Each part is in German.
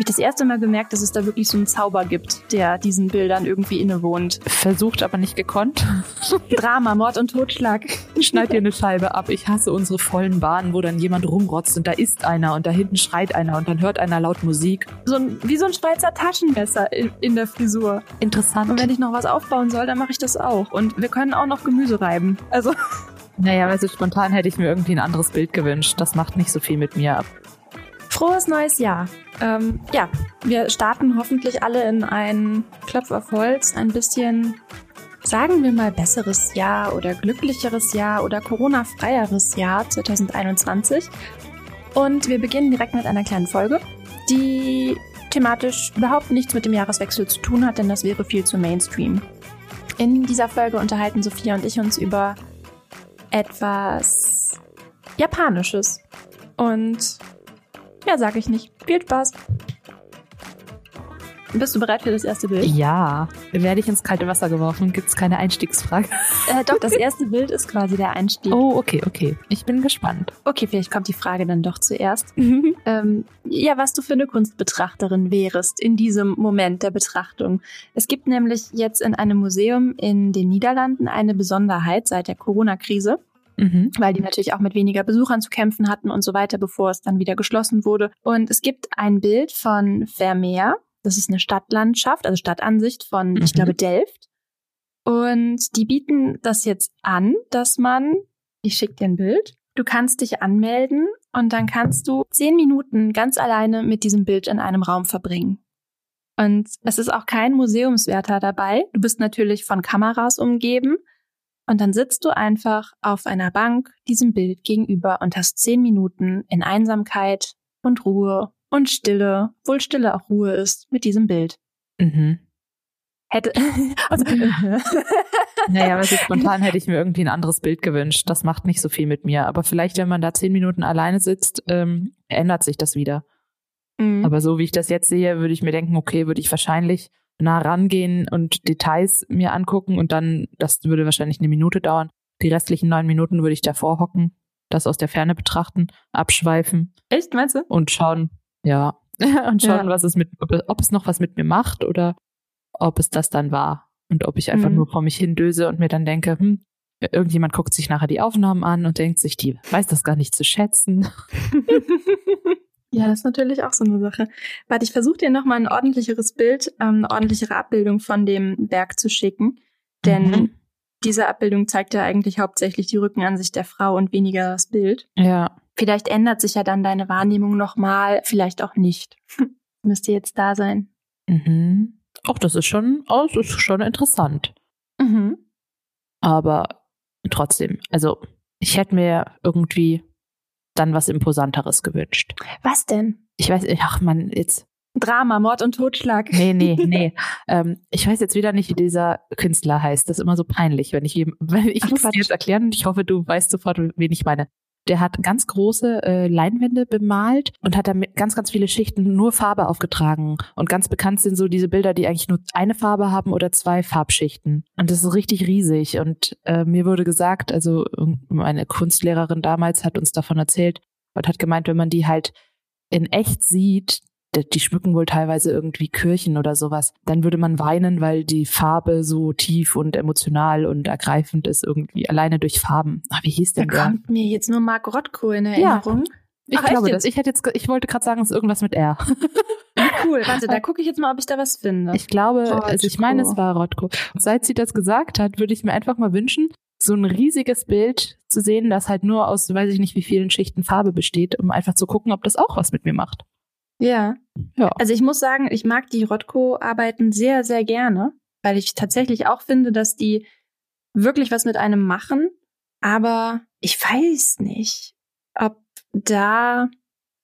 ich das erste Mal gemerkt, dass es da wirklich so einen Zauber gibt, der diesen Bildern irgendwie innewohnt. Versucht, aber nicht gekonnt. Drama, Mord und Totschlag. Schneid dir eine Scheibe ab. Ich hasse unsere vollen Bahnen, wo dann jemand rumrotzt und da ist einer und da hinten schreit einer und dann hört einer laut Musik. So ein, wie so ein Schweizer Taschenmesser in, in der Frisur. Interessant. Und wenn ich noch was aufbauen soll, dann mache ich das auch. Und wir können auch noch Gemüse reiben. Also. Naja, also spontan hätte ich mir irgendwie ein anderes Bild gewünscht. Das macht nicht so viel mit mir ab. Frohes neues Jahr. Ähm, ja, wir starten hoffentlich alle in ein Klopf auf Holz, ein bisschen, sagen wir mal, besseres Jahr oder glücklicheres Jahr oder Corona-freieres Jahr 2021. Und wir beginnen direkt mit einer kleinen Folge, die thematisch überhaupt nichts mit dem Jahreswechsel zu tun hat, denn das wäre viel zu Mainstream. In dieser Folge unterhalten Sophia und ich uns über etwas Japanisches. Und Mehr sage ich nicht. Viel Spaß. Bist du bereit für das erste Bild? Ja. Werde ich ins kalte Wasser geworfen? Gibt es keine Einstiegsfrage? Äh, doch, das erste Bild ist quasi der Einstieg. Oh, okay, okay. Ich bin gespannt. Okay, vielleicht kommt die Frage dann doch zuerst. ähm, ja, was du für eine Kunstbetrachterin wärest in diesem Moment der Betrachtung. Es gibt nämlich jetzt in einem Museum in den Niederlanden eine Besonderheit seit der Corona-Krise mhm. weil die natürlich auch mit weniger Besuchern zu kämpfen hatten und so weiter, bevor es dann wieder geschlossen wurde. Und es gibt ein Bild von Vermeer. Das ist eine Stadtlandschaft, also Stadtansicht von, mhm. ich glaube, Delft. Und die bieten das jetzt an, dass man, ich schicke dir ein Bild, du kannst dich anmelden und dann kannst du zehn Minuten ganz alleine mit diesem Bild in einem Raum verbringen. Und es ist auch kein Museumswärter dabei. Du bist natürlich von Kameras umgeben, und dann sitzt du einfach auf einer Bank diesem Bild gegenüber und hast zehn Minuten in Einsamkeit und Ruhe und Stille, wohl Stille auch Ruhe ist, mit diesem Bild. Mhm. Hätte. Also, naja, also spontan hätte ich mir irgendwie ein anderes Bild gewünscht. Das macht nicht so viel mit mir. Aber vielleicht, wenn man da zehn Minuten alleine sitzt, ähm, ändert sich das wieder. Mhm. Aber so wie ich das jetzt sehe, würde ich mir denken, okay, würde ich wahrscheinlich nah rangehen und Details mir angucken und dann, das würde wahrscheinlich eine Minute dauern. Die restlichen neun Minuten würde ich davor hocken, das aus der Ferne betrachten, abschweifen. Echt, meinst du? Und schauen, ja, und schauen, ja. was es mit, ob, es noch was mit mir macht oder ob es das dann war. Und ob ich einfach mhm. nur vor mich hin döse und mir dann denke, hm, irgendjemand guckt sich nachher die Aufnahmen an und denkt sich, die weiß das gar nicht zu schätzen. Ja, das ist natürlich auch so eine Sache. Warte, ich versuche dir nochmal ein ordentlicheres Bild, ähm, eine ordentlichere Abbildung von dem Berg zu schicken. Denn mhm. diese Abbildung zeigt ja eigentlich hauptsächlich die Rückenansicht der Frau und weniger das Bild. Ja. Vielleicht ändert sich ja dann deine Wahrnehmung nochmal, vielleicht auch nicht. Müsste jetzt da sein. Mhm. Auch das ist schon, oh, das ist schon interessant. Mhm. Aber trotzdem, also ich hätte mir irgendwie dann was Imposanteres gewünscht. Was denn? Ich weiß, ach man, jetzt. Drama, Mord und Totschlag. Nee, nee, nee. ähm, ich weiß jetzt wieder nicht, wie dieser Künstler heißt. Das ist immer so peinlich, wenn ich ihm, wenn ich ach, muss Quatsch. jetzt erklären und ich hoffe, du weißt sofort, wen ich meine. Der hat ganz große äh, Leinwände bemalt und hat damit ganz, ganz viele Schichten nur Farbe aufgetragen. Und ganz bekannt sind so diese Bilder, die eigentlich nur eine Farbe haben oder zwei Farbschichten. Und das ist richtig riesig. Und äh, mir wurde gesagt, also meine Kunstlehrerin damals hat uns davon erzählt und hat gemeint, wenn man die halt in echt sieht, die schmücken wohl teilweise irgendwie Kirchen oder sowas, dann würde man weinen, weil die Farbe so tief und emotional und ergreifend ist irgendwie alleine durch Farben. Ach, wie hieß denn da der? kommt mir jetzt nur Mark Rothko in Erinnerung. Ja. Ich Ach, glaube das. Ich hätte jetzt, ich wollte gerade sagen, es ist irgendwas mit R. cool. Warte, da gucke ich jetzt mal, ob ich da was finde. Ich glaube, Rothko. also ich meine, es war Rothko. Seit sie das gesagt hat, würde ich mir einfach mal wünschen, so ein riesiges Bild zu sehen, das halt nur aus, weiß ich nicht, wie vielen Schichten Farbe besteht, um einfach zu gucken, ob das auch was mit mir macht. Ja. ja. Also ich muss sagen, ich mag die Rothko-Arbeiten sehr, sehr gerne, weil ich tatsächlich auch finde, dass die wirklich was mit einem machen. Aber ich weiß nicht, ob da,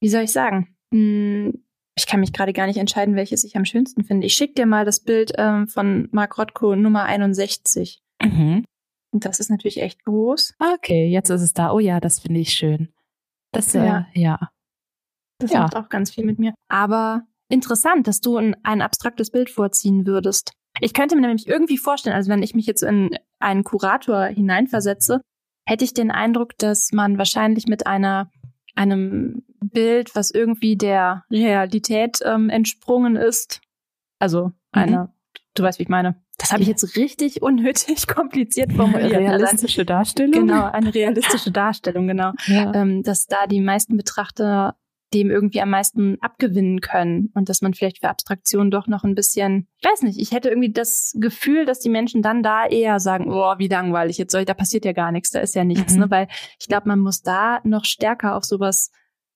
wie soll ich sagen, hm, ich kann mich gerade gar nicht entscheiden, welches ich am schönsten finde. Ich schicke dir mal das Bild ähm, von Mark Rothko Nummer 61. Mhm. Und das ist natürlich echt groß. Okay, jetzt ist es da. Oh ja, das finde ich schön. Das, äh, ja. Das ja. macht auch ganz viel mit mir. Aber interessant, dass du ein, ein abstraktes Bild vorziehen würdest. Ich könnte mir nämlich irgendwie vorstellen, also wenn ich mich jetzt in einen Kurator hineinversetze, hätte ich den Eindruck, dass man wahrscheinlich mit einer einem Bild, was irgendwie der Realität ähm, entsprungen ist. Also eine, mhm. du weißt, wie ich meine. Das habe ich jetzt richtig unnötig kompliziert formuliert. Eine realistische Darstellung? Genau, eine realistische Darstellung, genau. Ja. Ähm, dass da die meisten Betrachter dem irgendwie am meisten abgewinnen können und dass man vielleicht für Abstraktion doch noch ein bisschen, ich weiß nicht, ich hätte irgendwie das Gefühl, dass die Menschen dann da eher sagen, oh, wie langweilig jetzt soll ich, da passiert ja gar nichts, da ist ja nichts, mhm. ne, weil ich glaube, man muss da noch stärker auf sowas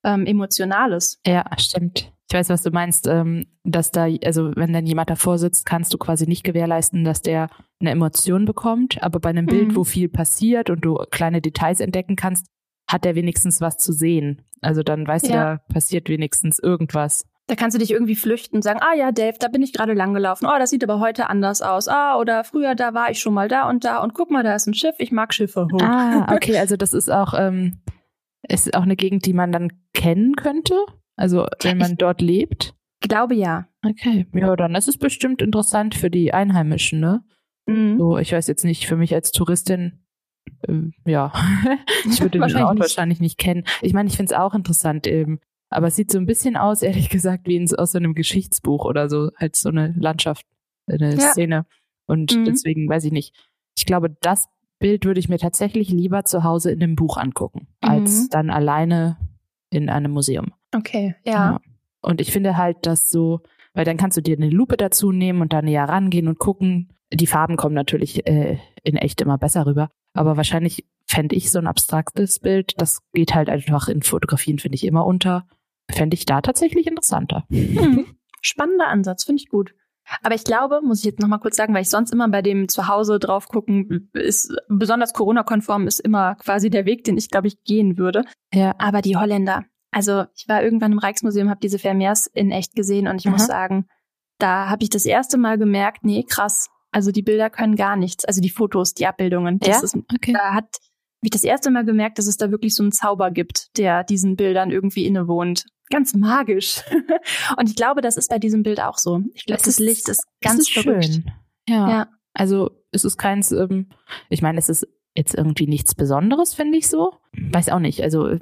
ähm, Emotionales. Ja, stimmt. Ich weiß, was du meinst, ähm, dass da, also wenn dann jemand davor sitzt, kannst du quasi nicht gewährleisten, dass der eine Emotion bekommt, aber bei einem mhm. Bild, wo viel passiert und du kleine Details entdecken kannst, hat er wenigstens was zu sehen. Also dann weißt ja. du, da passiert wenigstens irgendwas. Da kannst du dich irgendwie flüchten und sagen, ah ja, Dave, da bin ich gerade lang gelaufen. Oh, das sieht aber heute anders aus. Ah, oder früher, da war ich schon mal da und da und guck mal, da ist ein Schiff. Ich mag Schiffe. Hoch. Ah, okay, also das ist auch, ähm, ist auch eine Gegend, die man dann kennen könnte. Also wenn man ich dort lebt. Glaube ja. Okay, ja, dann ist es bestimmt interessant für die Einheimischen, ne? Mhm. So, ich weiß jetzt nicht, für mich als Touristin ähm, ja, ich würde den Ort wahrscheinlich nicht kennen. Ich meine, ich finde es auch interessant, eben. aber es sieht so ein bisschen aus, ehrlich gesagt, wie in, aus so einem Geschichtsbuch oder so, halt so eine Landschaft, eine ja. Szene. Und mhm. deswegen weiß ich nicht. Ich glaube, das Bild würde ich mir tatsächlich lieber zu Hause in einem Buch angucken, mhm. als dann alleine in einem Museum. Okay, ja. ja. Und ich finde halt, dass so, weil dann kannst du dir eine Lupe dazu nehmen und da näher rangehen und gucken. Die Farben kommen natürlich äh, in echt immer besser rüber. Aber wahrscheinlich fände ich so ein abstraktes Bild, das geht halt einfach in Fotografien, finde ich, immer unter. Fände ich da tatsächlich interessanter. Hm. Spannender Ansatz, finde ich gut. Aber ich glaube, muss ich jetzt noch mal kurz sagen, weil ich sonst immer bei dem Zuhause drauf gucken, ist besonders Corona-konform ist immer quasi der Weg, den ich glaube ich gehen würde. Ja. Aber die Holländer, also ich war irgendwann im Rijksmuseum, habe diese Vermeers in echt gesehen und ich Aha. muss sagen, da habe ich das erste Mal gemerkt, nee, krass, also die Bilder können gar nichts. Also die Fotos, die Abbildungen. Das ja? ist, okay. Da hat habe ich das erste Mal gemerkt, dass es da wirklich so einen Zauber gibt, der diesen Bildern irgendwie innewohnt. Ganz magisch. Und ich glaube, das ist bei diesem Bild auch so. Ich glaube, das Licht ist ganz ist verrückt. Schön. Ja. ja. Also es ist keins, ähm, ich meine, es ist jetzt irgendwie nichts Besonderes, finde ich so. Weiß auch nicht. Also äh,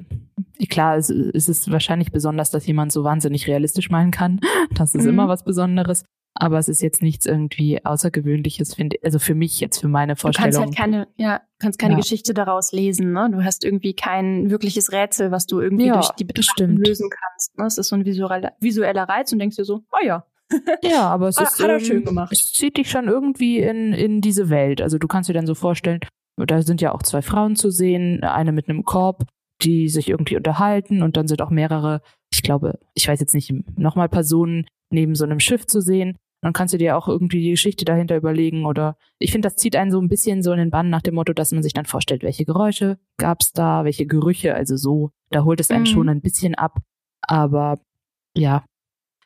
klar, es, es ist wahrscheinlich besonders, dass jemand so wahnsinnig realistisch malen kann. Das ist mhm. immer was Besonderes. Aber es ist jetzt nichts irgendwie Außergewöhnliches, finde ich. Also für mich jetzt, für meine Vorstellung. Du kannst halt keine, ja, kannst keine ja. Geschichte daraus lesen, ne? Du hast irgendwie kein wirkliches Rätsel, was du irgendwie ja, durch die Betrachtung lösen kannst. Ne? Es ist so ein visueller, visueller Reiz und denkst dir so, oh ja. Ja, aber es ist, hat er schön gemacht. Es zieht dich schon irgendwie in, in diese Welt. Also du kannst dir dann so vorstellen, da sind ja auch zwei Frauen zu sehen, eine mit einem Korb, die sich irgendwie unterhalten und dann sind auch mehrere, ich glaube, ich weiß jetzt nicht, nochmal Personen, neben so einem Schiff zu sehen. Dann kannst du dir auch irgendwie die Geschichte dahinter überlegen oder ich finde, das zieht einen so ein bisschen so in den Bann nach dem Motto, dass man sich dann vorstellt, welche Geräusche gab's da, welche Gerüche, also so, da holt es einen mhm. schon ein bisschen ab. Aber ja,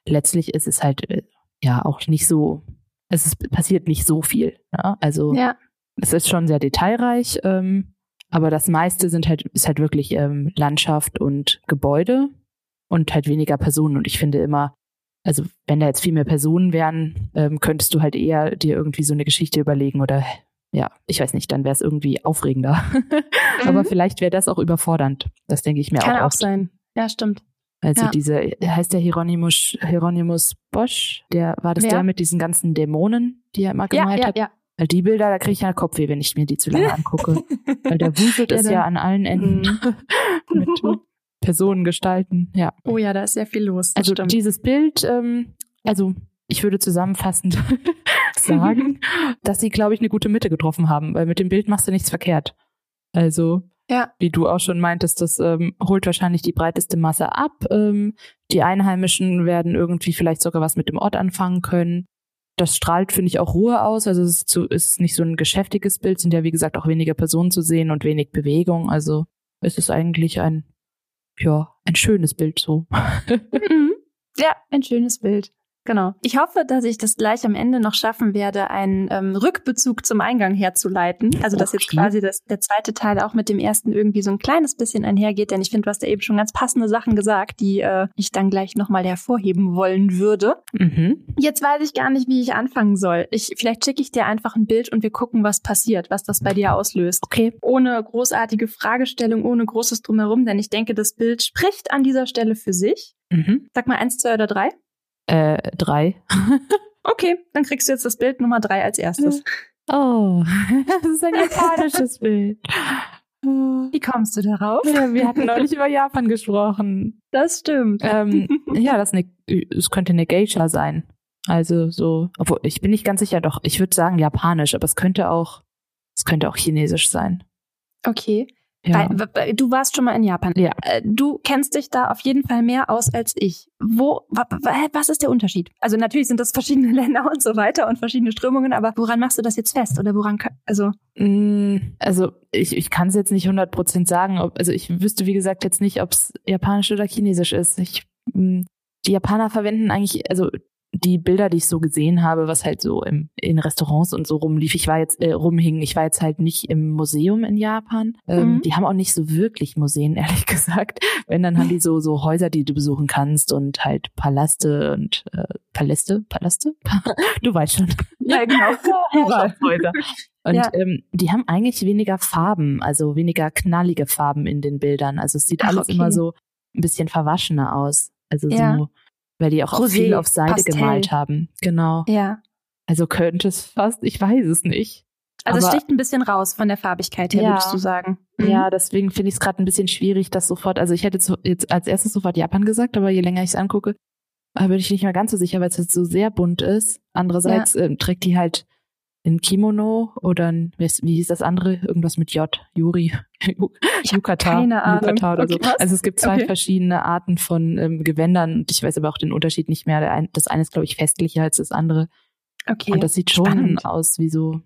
letztlich ist es halt äh, ja auch nicht so, es ist, passiert nicht so viel. Ne? Also ja. es ist schon sehr detailreich, ähm, aber das meiste sind halt, ist halt wirklich ähm, Landschaft und Gebäude und halt weniger Personen. Und ich finde immer, also wenn da jetzt viel mehr Personen wären, ähm, könntest du halt eher dir irgendwie so eine Geschichte überlegen oder ja, ich weiß nicht, dann wäre es irgendwie aufregender. mhm. Aber vielleicht wäre das auch überfordernd. Das denke ich mir Kann auch. Kann auch sein. Ja, stimmt. Also ja. diese, heißt der Hieronymus, Hieronymus Bosch, der, war das ja. der mit diesen ganzen Dämonen, die er immer gemalt ja, hat? Ja, Weil die Bilder, da kriege ich ja Kopfweh, wenn ich mir die zu lange angucke. Weil der wuselt es ja an allen Enden. Mhm. mit, Personen gestalten, ja. Oh ja, da ist sehr viel los. Also stimmt. dieses Bild, ähm, also ich würde zusammenfassend sagen, dass sie, glaube ich, eine gute Mitte getroffen haben, weil mit dem Bild machst du nichts verkehrt. Also, ja. wie du auch schon meintest, das ähm, holt wahrscheinlich die breiteste Masse ab. Ähm, die Einheimischen werden irgendwie vielleicht sogar was mit dem Ort anfangen können. Das strahlt, finde ich, auch Ruhe aus. Also es ist, so, ist nicht so ein geschäftiges Bild, sind ja wie gesagt auch weniger Personen zu sehen und wenig Bewegung. Also es ist eigentlich ein ja, ein schönes Bild so. Mhm. Ja, ein schönes Bild. Genau. Ich hoffe, dass ich das gleich am Ende noch schaffen werde, einen ähm, Rückbezug zum Eingang herzuleiten. Also dass jetzt quasi das, der zweite Teil auch mit dem ersten irgendwie so ein kleines bisschen einhergeht, denn ich finde, du hast ja eben schon ganz passende Sachen gesagt, die äh, ich dann gleich nochmal hervorheben wollen würde. Mhm. Jetzt weiß ich gar nicht, wie ich anfangen soll. Ich, vielleicht schicke ich dir einfach ein Bild und wir gucken, was passiert, was das bei dir auslöst. Okay. Ohne großartige Fragestellung, ohne großes Drumherum, denn ich denke, das Bild spricht an dieser Stelle für sich. Mhm. Sag mal eins, zwei oder drei. Äh, drei. okay, dann kriegst du jetzt das Bild Nummer drei als erstes. Oh, das ist ein japanisches Bild. Wie kommst du darauf? Ja, wir hatten neulich über Japan gesprochen. Das stimmt. Ähm, ja, das, ne, es könnte eine Geisha sein. Also so, obwohl ich bin nicht ganz sicher, doch ich würde sagen japanisch, aber es könnte auch, es könnte auch chinesisch sein. Okay. Ja. Du warst schon mal in Japan. Ja. Äh, du kennst dich da auf jeden Fall mehr aus als ich. Wo, was ist der Unterschied? Also natürlich sind das verschiedene Länder und so weiter und verschiedene Strömungen, aber woran machst du das jetzt fest? Oder woran, also? Mm, also ich, ich kann es jetzt nicht 100 Prozent sagen. Ob, also ich wüsste, wie gesagt, jetzt nicht, ob es japanisch oder chinesisch ist. Ich, mm, die Japaner verwenden eigentlich, also die Bilder, die ich so gesehen habe, was halt so im, in Restaurants und so rumlief, ich war jetzt äh, rumhing, ich war jetzt halt nicht im Museum in Japan. Ähm, mhm. Die haben auch nicht so wirklich Museen, ehrlich gesagt. Wenn, dann haben die so so Häuser, die du besuchen kannst und halt Palaste und äh, Paläste, Palaste? du weißt schon. Ja, genau. Häuser. Und ja. ähm, die haben eigentlich weniger Farben, also weniger knallige Farben in den Bildern. Also es sieht Ach, alles okay. immer so ein bisschen verwaschener aus. Also ja. so weil die auch Rosé, viel auf Seide Pastell. gemalt haben. Genau. Ja. Also könnte es fast, ich weiß es nicht. Also es sticht ein bisschen raus von der Farbigkeit her, ja, würdest du sagen. Mhm. Ja, deswegen finde ich es gerade ein bisschen schwierig, das sofort, also ich hätte jetzt als erstes sofort Japan gesagt, aber je länger ich es angucke, bin ich nicht mehr ganz so sicher, weil es jetzt so sehr bunt ist. Andererseits ja. äh, trägt die halt in Kimono oder ein, wie hieß das andere? Irgendwas mit J, Yuri, Yukata. Yukata oder okay, so. Also es gibt zwei okay. verschiedene Arten von ähm, Gewändern und ich weiß aber auch den Unterschied nicht mehr. Das eine ist, glaube ich, festlicher als das andere. Okay. Und das sieht schon Spannend. aus wie so,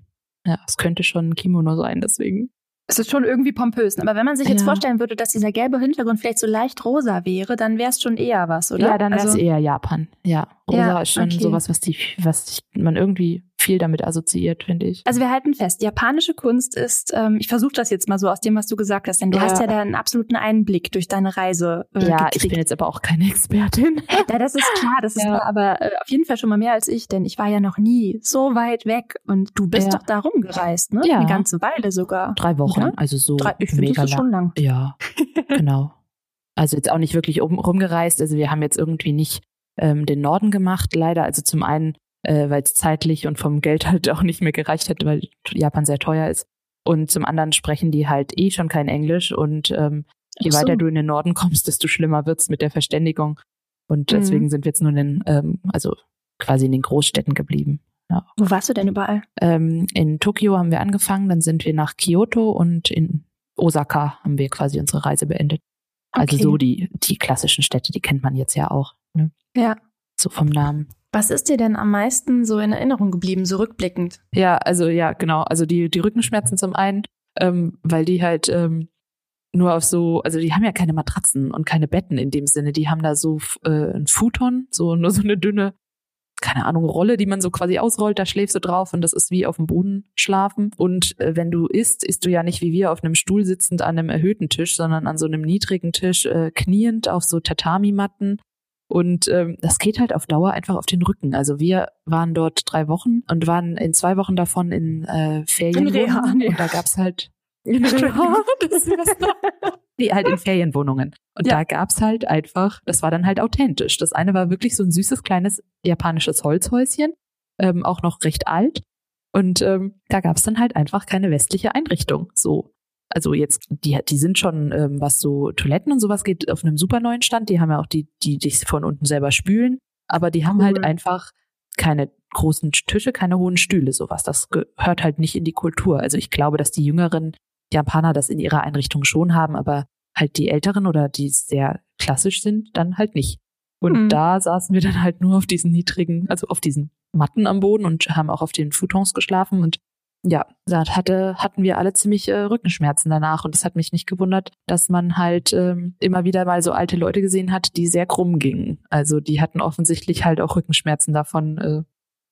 ja, es könnte schon ein Kimono sein, deswegen. Es ist schon irgendwie pompös. Aber wenn man sich jetzt ja. vorstellen würde, dass dieser gelbe Hintergrund vielleicht so leicht rosa wäre, dann wäre es schon eher was, oder? Ja, dann wäre es also, eher Japan. Ja, rosa ja, ist schon okay. sowas, was die, was man irgendwie viel damit assoziiert, finde ich. Also wir halten fest, japanische Kunst ist, ähm, ich versuche das jetzt mal so aus dem, was du gesagt hast, denn du ja. hast ja da einen absoluten Einblick durch deine Reise. Äh, ja, gekriegt. ich bin jetzt aber auch keine Expertin. Ja, das ist klar, das ist ja. aber äh, auf jeden Fall schon mal mehr als ich, denn ich war ja noch nie so weit weg und du bist ja. doch da rumgereist, ne? Ja. Eine ganze Weile sogar. Drei Wochen, ja? also so Drei, ich mega das ist schon lang. Ja, genau. Also jetzt auch nicht wirklich rumgereist, also wir haben jetzt irgendwie nicht ähm, den Norden gemacht, leider. Also zum einen äh, weil es zeitlich und vom Geld halt auch nicht mehr gereicht hätte, weil Japan sehr teuer ist. Und zum anderen sprechen die halt eh schon kein Englisch und ähm, je so. weiter du in den Norden kommst, desto schlimmer wird's mit der Verständigung. Und mhm. deswegen mhm. sind wir jetzt nur in den, ähm, also quasi in den Großstädten geblieben. Ja. Wo warst du denn überall? Ähm, in Tokio haben wir angefangen, dann sind wir nach Kyoto und in Osaka haben wir quasi unsere Reise beendet. Also okay. Also so die, die klassischen Städte, die kennt man jetzt ja auch. Ne? Ja. So vom Namen. Was ist dir denn am meisten so in Erinnerung geblieben, so rückblickend? Ja, also ja, genau. Also die, die Rückenschmerzen zum einen, ähm, weil die halt ähm, nur auf so, also die haben ja keine Matratzen und keine Betten in dem Sinne. Die haben da so äh, ein Futon, so nur so eine dünne, keine Ahnung, Rolle, die man so quasi ausrollt, da schläfst du drauf und das ist wie auf dem Boden schlafen. Und äh, wenn du isst, isst du ja nicht wie wir auf einem Stuhl sitzend an einem erhöhten Tisch, sondern an so einem niedrigen Tisch, äh, kniend auf so Tatami-Matten und ähm, das geht halt auf Dauer einfach auf den Rücken. Also wir waren dort drei Wochen und waren in zwei Wochen davon in äh, Ferien. In Reha, nee. Und da gab's halt in Reha, das nee, halt in Ferienwohnungen. Und ja. da gab's halt einfach, das war dann halt authentisch. Das eine war wirklich so ein süßes kleines japanisches Holzhäuschen, ähm, auch noch recht alt. Und ähm, da gab's dann halt einfach keine westliche Einrichtung. So also jetzt, die, die sind schon, ähm, was so Toiletten und sowas geht, auf einem super neuen Stand. Die haben ja auch die, die dich von unten selber spülen. Aber die haben halt cool. halt einfach keine großen Tische, keine hohen Stühle, sowas. Das gehört halt nicht in die Kultur. Also ich glaube, dass die jüngeren Japaner das in ihrer Einrichtung schon haben, aber halt die älteren oder die sehr klassisch sind, dann halt nicht. Und mhm. da saßen wir dann halt nur auf diesen niedrigen, also auf diesen Matten am Boden und haben auch auf den Futons geschlafen und ja, da hatte, hatten wir alle ziemlich äh, Rückenschmerzen danach und es hat mich nicht gewundert, dass man halt ähm, immer wieder mal so alte Leute gesehen hat, die sehr krumm gingen. Also die hatten offensichtlich halt auch Rückenschmerzen davon äh,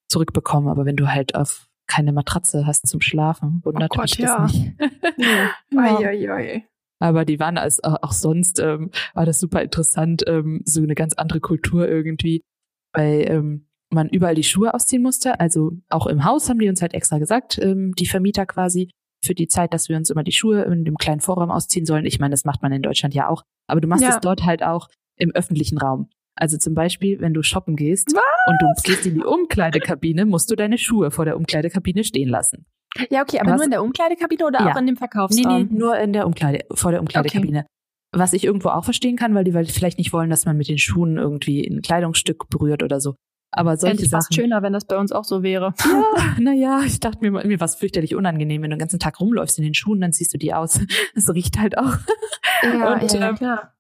zurückbekommen. Aber wenn du halt auf keine Matratze hast zum Schlafen, wundert oh Gott, mich ja. das nicht. ja. Ai, ai, ai. Aber die waren als auch sonst ähm, war das super interessant, ähm, so eine ganz andere Kultur irgendwie, weil ähm, man überall die Schuhe ausziehen musste. Also auch im Haus haben die uns halt extra gesagt, ähm, die Vermieter quasi für die Zeit, dass wir uns immer die Schuhe in dem kleinen Vorraum ausziehen sollen. Ich meine, das macht man in Deutschland ja auch, aber du machst es dort halt auch im öffentlichen Raum. Also zum Beispiel, wenn du shoppen gehst Was? und du gehst in die Umkleidekabine, musst du deine Schuhe vor der Umkleidekabine stehen lassen. Ja, okay, aber Was? nur in der Umkleidekabine oder ja. auch in dem Verkaufsraum? Nee, nee, nur in der Umkleide, vor der Umkleidekabine. Okay. Was ich irgendwo auch verstehen kann, weil die vielleicht nicht wollen, dass man mit den Schuhen irgendwie ein Kleidungsstück berührt oder so. Aber solche Fände fast schöner, wenn das bei uns auch so wäre. Ja, naja, ich dachte mir, mir war es fürchterlich unangenehm, wenn du den ganzen Tag rumläufst in den Schuhen, dann ziehst du die aus. Das riecht halt auch. Ja, Und, ja, ähm, klar.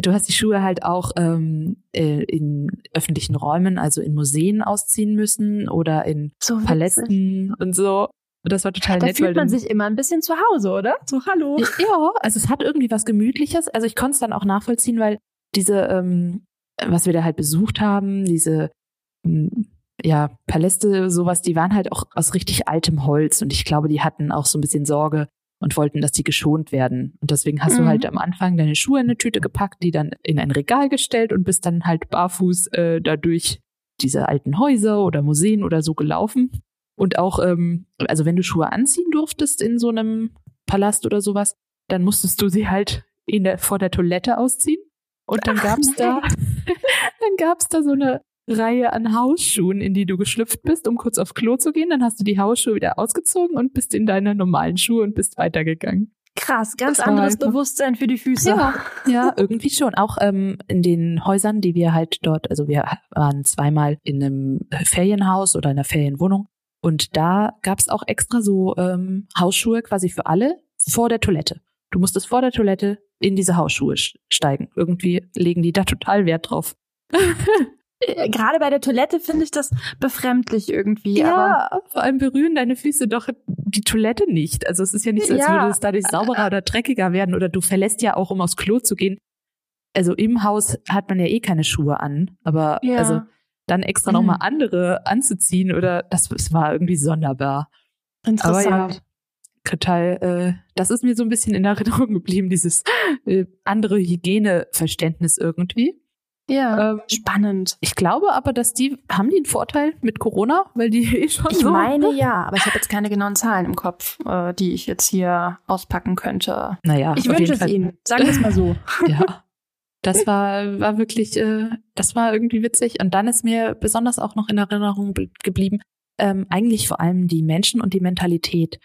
Du hast die Schuhe halt auch ähm, äh, in öffentlichen Räumen, also in Museen ausziehen müssen oder in so Palästen und so. Und das war total da nett. Da fühlt man sich immer ein bisschen zu Hause, oder? So, hallo. Ja, also es hat irgendwie was Gemütliches. Also ich konnte es dann auch nachvollziehen, weil diese, ähm, was wir da halt besucht haben, diese ja, Paläste, sowas, die waren halt auch aus richtig altem Holz und ich glaube, die hatten auch so ein bisschen Sorge und wollten, dass die geschont werden. Und deswegen hast mhm. du halt am Anfang deine Schuhe in eine Tüte gepackt, die dann in ein Regal gestellt und bist dann halt barfuß äh, dadurch diese alten Häuser oder Museen oder so gelaufen. Und auch, ähm, also wenn du Schuhe anziehen durftest in so einem Palast oder sowas, dann musstest du sie halt in der, vor der Toilette ausziehen. Und dann gab's da, dann gab's da so eine Reihe an Hausschuhen, in die du geschlüpft bist, um kurz aufs Klo zu gehen. Dann hast du die Hausschuhe wieder ausgezogen und bist in deine normalen Schuhe und bist weitergegangen. Krass, ganz anderes einfach. Bewusstsein für die Füße. Ja, ja irgendwie schon. Auch ähm, in den Häusern, die wir halt dort, also wir waren zweimal in einem Ferienhaus oder in einer Ferienwohnung. Und da gab's auch extra so ähm, Hausschuhe quasi für alle vor der Toilette. Du musstest vor der Toilette in diese Hausschuhe steigen. Irgendwie legen die da total Wert drauf. Äh, gerade bei der Toilette finde ich das befremdlich irgendwie. Ja, aber vor allem berühren deine Füße doch die Toilette nicht. Also es ist ja nicht so, als ja. würde es dadurch sauberer oder dreckiger werden oder du verlässt ja auch, um aufs Klo zu gehen. Also im Haus hat man ja eh keine Schuhe an, aber ja. also dann extra mhm. nochmal andere anzuziehen oder das, das war irgendwie sonderbar. Interessant. Aber ja, total, äh, das ist mir so ein bisschen in Erinnerung geblieben, dieses äh, andere Hygieneverständnis irgendwie. Ja, ähm, spannend. Ich glaube aber, dass die, haben die einen Vorteil mit Corona, weil die eh schon Ich so meine ja, aber ich habe jetzt keine genauen Zahlen im Kopf, äh, die ich jetzt hier auspacken könnte. Naja, ich wünsche es Ihnen. Sagen wir es mal so. ja. Das war, war wirklich, äh, das war irgendwie witzig. Und dann ist mir besonders auch noch in Erinnerung geblieben, ähm, eigentlich vor allem die Menschen und die Mentalität,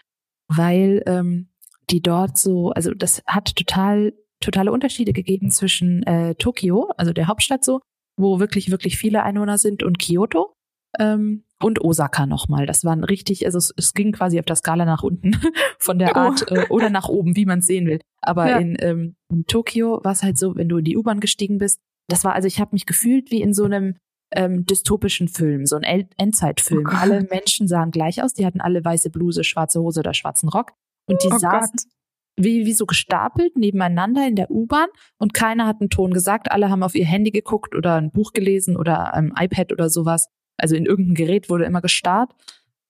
weil ähm, die dort so, also das hat total totale Unterschiede gegeben zwischen äh, Tokio, also der Hauptstadt so, wo wirklich, wirklich viele Einwohner sind, und Kyoto ähm, und Osaka nochmal. Das waren richtig, also es, es, ging quasi auf der Skala nach unten von der Art oh. äh, oder nach oben, wie man es sehen will. Aber ja. in, ähm, in Tokio war es halt so, wenn du in die U-Bahn gestiegen bist, das war, also ich habe mich gefühlt wie in so einem ähm, dystopischen Film, so ein Endzeitfilm. Oh alle Menschen sahen gleich aus, die hatten alle weiße Bluse, schwarze Hose oder schwarzen Rock. Und die oh saßen, Gott wie, wie so gestapelt nebeneinander in der U-Bahn und keiner hat einen Ton gesagt. Alle haben auf ihr Handy geguckt oder ein Buch gelesen oder ein iPad oder sowas. Also in irgendeinem Gerät wurde immer gestarrt.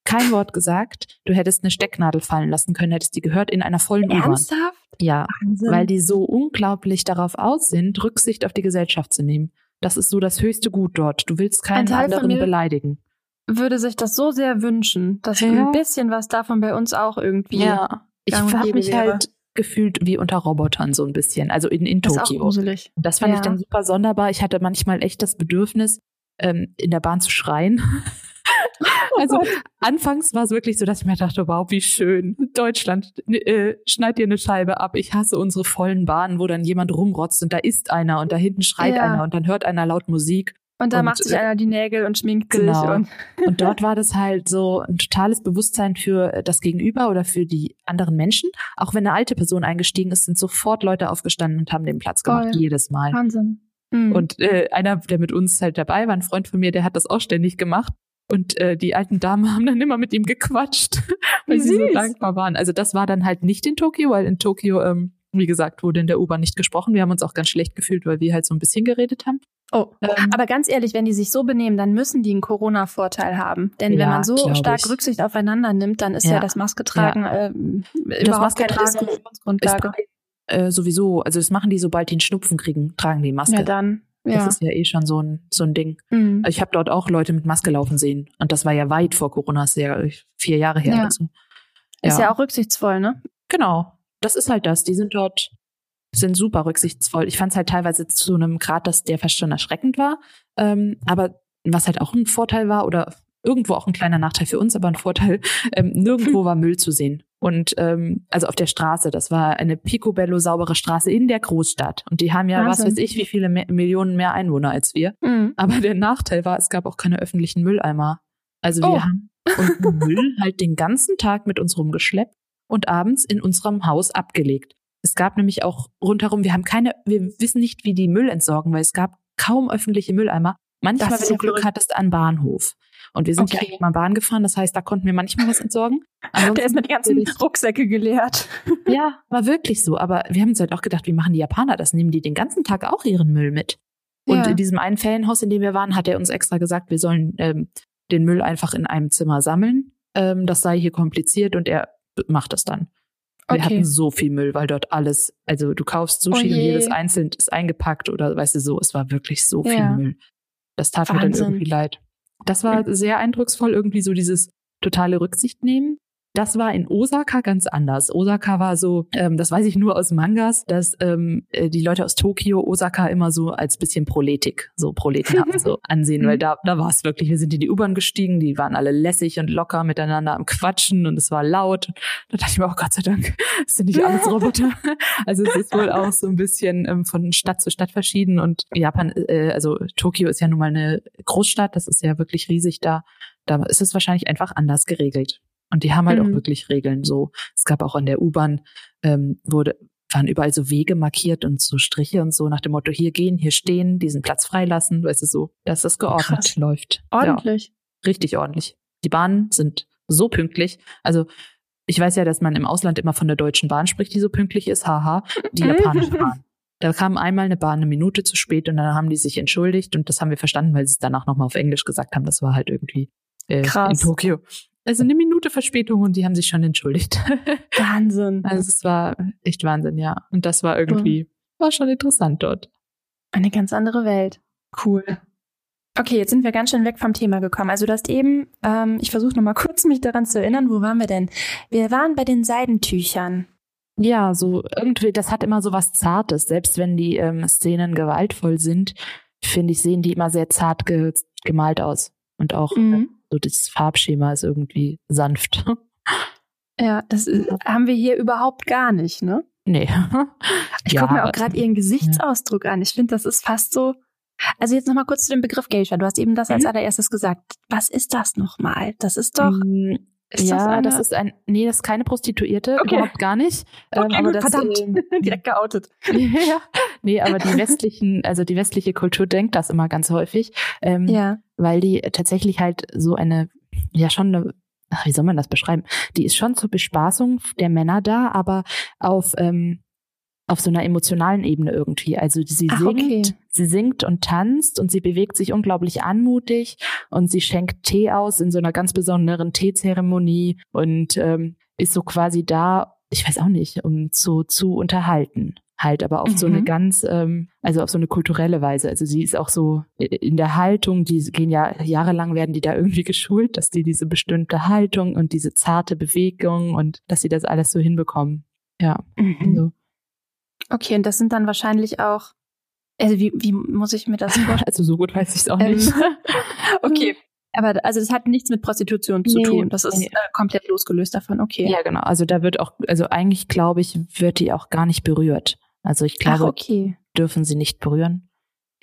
Kein Wort gesagt. Du hättest eine Stecknadel fallen lassen können, hättest die gehört in einer vollen U-Bahn. Ernsthaft? Ja, Wahnsinn. weil die so unglaublich darauf aus sind, Rücksicht auf die Gesellschaft zu nehmen. Das ist so das höchste Gut dort. Du willst keinen anderen beleidigen. Würde sich das so sehr wünschen, dass ja. ein bisschen was davon bei uns auch irgendwie. Ja, ich habe mich wäre. halt gefühlt wie unter Robotern so ein bisschen, also in, in Tokio. Das, ist auch gruselig. das fand ja. ich dann super sonderbar. Ich hatte manchmal echt das Bedürfnis, ähm, in der Bahn zu schreien. also anfangs war es wirklich so, dass ich mir dachte, wow, wie schön. Deutschland, äh, schneid dir eine Scheibe ab. Ich hasse unsere vollen Bahnen, wo dann jemand rumrotzt und da ist einer und da hinten schreit ja. einer und dann hört einer laut Musik. Und da macht sich einer die Nägel und schminkt genau. sich. Und, und dort war das halt so ein totales Bewusstsein für das Gegenüber oder für die anderen Menschen. Auch wenn eine alte Person eingestiegen ist, sind sofort Leute aufgestanden und haben den Platz gemacht, Voll. jedes Mal. Wahnsinn. Mhm. Und äh, einer, der mit uns halt dabei war, ein Freund von mir, der hat das auch ständig gemacht. Und äh, die alten Damen haben dann immer mit ihm gequatscht, weil sie so dankbar waren. Also das war dann halt nicht in Tokio, weil in Tokio, ähm, wie gesagt, wurde in der U-Bahn nicht gesprochen. Wir haben uns auch ganz schlecht gefühlt, weil wir halt so ein bisschen geredet haben. Oh, ähm, aber ganz ehrlich, wenn die sich so benehmen, dann müssen die einen Corona-Vorteil haben. Denn ja, wenn man so stark ich. Rücksicht aufeinander nimmt, dann ist ja, ja das Masketragen ja. äh, das Masketragen keine Diskussionsgrundlage. Äh, sowieso, also das machen die, sobald die einen Schnupfen kriegen, tragen die Maske. Ja, dann. Ja. Das ist ja eh schon so ein, so ein Ding. Mhm. Also ich habe dort auch Leute mit Maske laufen sehen. Und das war ja weit vor Corona, ist ja vier Jahre her. Ja. Also. Ist ja auch rücksichtsvoll, ne? Genau. Das ist halt das. Die sind dort, sind super rücksichtsvoll. Ich fand es halt teilweise zu einem Grad, dass der fast schon erschreckend war. Ähm, aber was halt auch ein Vorteil war, oder irgendwo auch ein kleiner Nachteil für uns, aber ein Vorteil, ähm, nirgendwo war Müll zu sehen. Und ähm, also auf der Straße, das war eine picobello saubere Straße in der Großstadt. Und die haben ja, Wahnsinn. was weiß ich, wie viele mehr, Millionen mehr Einwohner als wir. Mhm. Aber der Nachteil war, es gab auch keine öffentlichen Mülleimer. Also wir oh. haben Müll halt den ganzen Tag mit uns rumgeschleppt und abends in unserem Haus abgelegt. Es gab nämlich auch rundherum, wir haben keine, wir wissen nicht, wie die Müll entsorgen, weil es gab kaum öffentliche Mülleimer. Manchmal, wenn du Glück hattest, an Bahnhof. Und wir sind okay. direkt mal Bahn gefahren, das heißt, da konnten wir manchmal was entsorgen. Ansonsten Der ist mit die ganzen Rucksäcke geleert. ja, war wirklich so. Aber wir haben uns halt auch gedacht, wie machen die Japaner das? Nehmen die den ganzen Tag auch ihren Müll mit? Und ja. in diesem einen Ferienhaus, in dem wir waren, hat er uns extra gesagt, wir sollen ähm, den Müll einfach in einem Zimmer sammeln. Ähm, das sei hier kompliziert und er macht das dann. Wir okay. hatten so viel Müll, weil dort alles, also du kaufst Sushi oh und jedes einzeln ist eingepackt oder weißt du so, es war wirklich so viel ja. Müll. Das tat Wahnsinn. mir dann irgendwie leid. Das war sehr eindrucksvoll, irgendwie so dieses totale Rücksicht nehmen. Das war in Osaka ganz anders. Osaka war so, ähm, das weiß ich nur aus Mangas, dass ähm, äh, die Leute aus Tokio Osaka immer so als bisschen Proletik, so Proletenhaft so ansehen, weil da, da war es wirklich. Wir sind in die U-Bahn gestiegen, die waren alle lässig und locker miteinander am Quatschen und es war laut. Da dachte ich mir auch, oh Gott sei Dank, es sind nicht alles Roboter. also es ist wohl auch so ein bisschen ähm, von Stadt zu Stadt verschieden und Japan, äh, also Tokio ist ja nun mal eine Großstadt, das ist ja wirklich riesig da. Da ist es wahrscheinlich einfach anders geregelt. Und die haben halt mhm. auch wirklich Regeln so. Es gab auch an der U-Bahn, ähm, wurde, waren überall so Wege markiert und so Striche und so nach dem Motto, hier gehen, hier stehen, diesen Platz freilassen, weißt du, so, dass das geordnet Krass. läuft. Ordentlich. Ja, richtig ordentlich. Die Bahnen sind so pünktlich. Also ich weiß ja, dass man im Ausland immer von der Deutschen Bahn spricht, die so pünktlich ist. Haha, die japanische Bahn. Da kam einmal eine Bahn eine Minute zu spät und dann haben die sich entschuldigt und das haben wir verstanden, weil sie es danach nochmal auf Englisch gesagt haben. Das war halt irgendwie äh, in Tokio. Also eine Minute Verspätung und die haben sich schon entschuldigt. Wahnsinn. Also es war echt Wahnsinn, ja. Und das war irgendwie, war schon interessant dort. Eine ganz andere Welt. Cool. Okay, jetzt sind wir ganz schön weg vom Thema gekommen. Also du hast eben, ähm, ich versuche nochmal kurz mich daran zu erinnern, wo waren wir denn? Wir waren bei den Seidentüchern. Ja, so irgendwie, das hat immer so was Zartes. Selbst wenn die ähm, Szenen gewaltvoll sind, finde ich, sehen die immer sehr zart ge gemalt aus. Und auch mhm so das Farbschema ist irgendwie sanft. Ja, das ist, haben wir hier überhaupt gar nicht, ne? Nee. Ich ja, gucke mir auch gerade ihren Gesichtsausdruck ja. an. Ich finde, das ist fast so. Also jetzt nochmal kurz zu dem Begriff Geisha. Du hast eben das als mhm. allererstes gesagt. Was ist das nochmal? Das ist doch. Ist ja, das, das, ist ein, nee, das ist keine Prostituierte, okay. überhaupt gar nicht. Okay, ähm, aber gut, das, verdammt, äh, direkt geoutet. ja, nee, aber die westlichen, also die westliche Kultur denkt das immer ganz häufig. Ähm, ja weil die tatsächlich halt so eine, ja schon eine, ach, wie soll man das beschreiben? Die ist schon zur Bespaßung der Männer da, aber auf, ähm, auf so einer emotionalen Ebene irgendwie. Also sie Ach, singt, okay. sie singt und tanzt und sie bewegt sich unglaublich anmutig und sie schenkt Tee aus in so einer ganz besonderen Teezeremonie und ähm, ist so quasi da, ich weiß auch nicht, um zu, zu unterhalten halt, aber auf mhm. so eine mhm. ganz, ähm, also auf so eine kulturelle Weise. Also sie ist auch so in der Haltung, die gehen ja jahrelang werden die da irgendwie geschult, dass die diese bestimmte Haltung und diese zarte Bewegung und dass sie das alles so hinbekommen. Ja. Mhm. Also. Okay, und das sind dann wahrscheinlich auch, also wie, wie muss ich mir das vorstellen? Also so gut weiß ich es auch nicht. Ähm, okay. Aber also das hat nichts mit Prostitution zu nee, tun. Das ist nee. äh, komplett losgelöst davon. Okay. Ja, genau. Also da wird auch, also eigentlich glaube ich, wird die auch gar nicht berührt. Also ich glaube, Ach, okay. dürfen sie nicht berühren.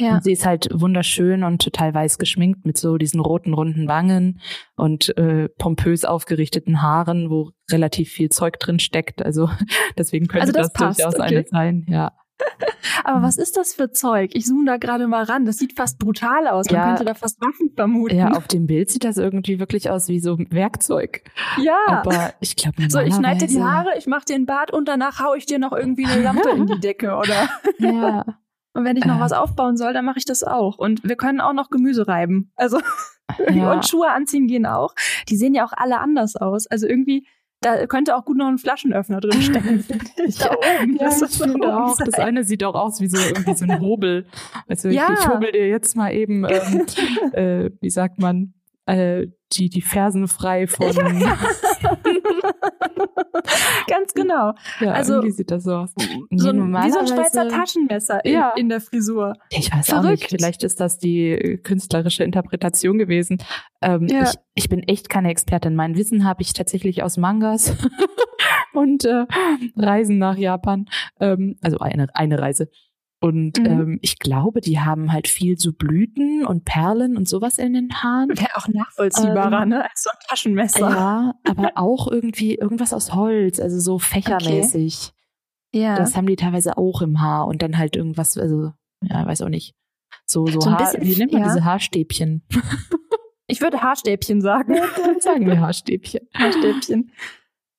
Ja. Und sie ist halt wunderschön und total weiß geschminkt mit so diesen roten runden Wangen und äh, pompös aufgerichteten Haaren, wo relativ viel Zeug drin steckt. Also deswegen könnte also das, das durchaus okay. eine sein. Ja. Aber was ist das für Zeug? Ich zoome da gerade mal ran. Das sieht fast brutal aus. Man Ja. könnte da fast Waffen vermuten. Ja, auf dem Bild sieht das irgendwie wirklich aus wie so Werkzeug. Ja. Aber ich glaube, so, ich schneide dir die Haare, ich mache dir einen Bart und danach hau ich dir noch irgendwie eine Lampe in die Decke, oder? Ja. Und wenn ich noch Äh. was aufbauen soll, dann mache ich das auch. Und wir können auch noch Gemüse reiben. Also Ja. und Schuhe anziehen gehen auch. Die sehen ja auch alle anders aus. Also irgendwie, da könnte auch gut noch ein Flaschenöffner drin stecken. ich. da oben. Ja, Das ich muss da finde oben auch. Das eine sieht auch aus wie so irgendwie so ein Hobel. Also ich, Ja. ich hobel dir jetzt mal eben, ähm, äh, wie sagt man, äh, die, die Fersen frei von. Ja, Ganz genau. also- irgendwie sieht das so aus. So ein, wie so ein Schweizer Taschenmesser in, Ja. in der Frisur. Ich weiß auch Verrückt. nicht, vielleicht ist das die äh, künstlerische Interpretation gewesen. Ähm, Ja. ich, ich bin echt keine Expertin. Mein Wissen habe ich tatsächlich aus Mangas und äh, Reisen nach Japan. Ähm, also eine, eine Reise. Und Mhm. ähm, ich glaube, die haben halt viel so Blüten und Perlen und sowas in den Haaren. Wäre auch nachvollziehbarer, Ähm, ne? Als so ein Taschenmesser. Ja, aber auch irgendwie irgendwas aus Holz, also so fächermäßig. Ja. Das haben die teilweise auch im Haar und dann halt irgendwas, also, ja, weiß auch nicht. So, so, So Haar, wie nennt man ja. diese Haarstäbchen? ich würde Haarstäbchen sagen. Dann sagen wir Haarstäbchen. Haarstäbchen.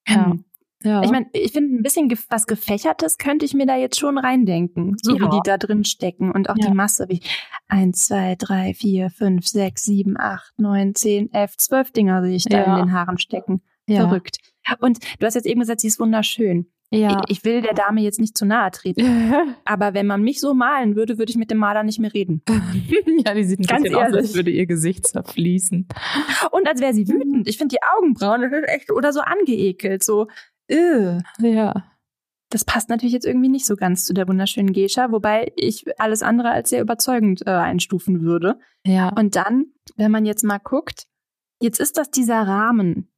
Ja. Ja. Ich meine, ich finde ein bisschen was Gefächertes könnte ich mir da jetzt schon reindenken. So Ja. wie die da drin stecken und auch Ja. die Masse wie eins, zwei, drei, vier, fünf, sechs, sieben, acht, neun, zehn, elf, zwölf Dinger sehe ich da in den Haaren stecken. Verrückt. Und du hast jetzt eben gesagt, sie ist wunderschön. Ja. Ich, ich will der Dame jetzt nicht zu nahe treten. Aber wenn man mich so malen würde, würde ich mit dem Maler nicht mehr reden. ja, die sieht ein Ganz bisschen aus, als ehrlich. würde ihr Gesicht zerfließen. Und als wäre sie wütend. Ich finde die Augenbrauen echt oder so angeekelt, so. Äh. Ja. Das passt natürlich jetzt irgendwie nicht so ganz zu der wunderschönen Geisha, wobei ich alles andere als sehr überzeugend äh, einstufen würde. Ja. Und dann, wenn man jetzt mal guckt, jetzt ist das dieser Rahmen.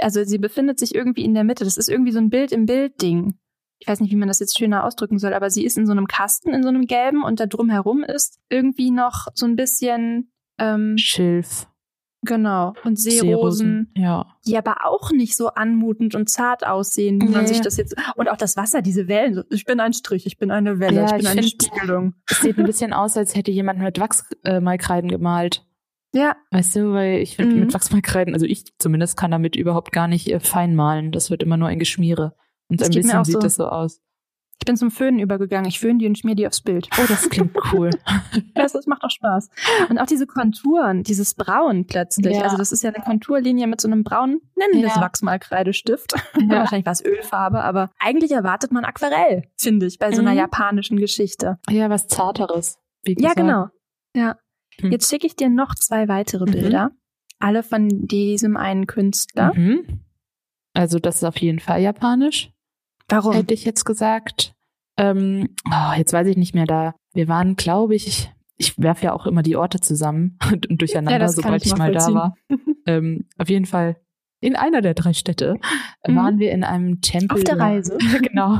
Also sie befindet sich irgendwie in der Mitte. Das ist irgendwie so ein Bild im Bild-Ding. Ich weiß nicht, wie man das jetzt schöner ausdrücken soll, aber sie ist in so einem Kasten, in so einem gelben und da drumherum ist irgendwie noch so ein bisschen, ähm, Schilf. Genau, und Seerosen, Ja. die aber auch nicht so anmutend und zart aussehen, wie man Nee. sich das jetzt. Und auch das Wasser, diese Wellen. Ich bin ein Strich, ich bin eine Welle, Ja, ich bin ich eine find- Spiegelung. Es sieht ein bisschen aus, als hätte jemand mit Wachsmalkreiden gemalt. Ja, Weißt du, weil ich finde Mhm. mit Wachsmalkreiden, also ich zumindest kann damit überhaupt gar nicht äh, fein malen. Das wird immer nur ein Geschmiere. Und Das ein bisschen sieht so. das so aus. Ich bin zum Föhnen übergegangen. Ich föhne die und schmier die aufs Bild. Oh, das klingt cool. Das, das macht auch Spaß. Und auch diese Konturen, dieses Braun plötzlich. Ja. Also das ist ja eine Konturlinie mit so einem braunen, nennen wir es Ja. Wachsmalkreidestift. Ja. Wahrscheinlich war es Ölfarbe, aber eigentlich erwartet man Aquarell, finde ich, bei so einer Mhm. japanischen Geschichte. ja, was Zarteres. Wie Ja, gesagt. genau. Ja. Hm. Jetzt schicke ich dir noch zwei weitere Mhm. Bilder. Alle von diesem einen Künstler. Mhm. Also das ist auf jeden Fall japanisch, Warum? hätte ich jetzt gesagt. Ähm, oh, jetzt weiß ich nicht mehr da. Wir waren, glaube ich, ich werfe ja auch immer die Orte zusammen und durcheinander, Ja, sobald ich ich mal da war. ähm, auf jeden Fall in einer der drei Städte Mhm. waren wir in einem Tempel. Auf der Reise. genau.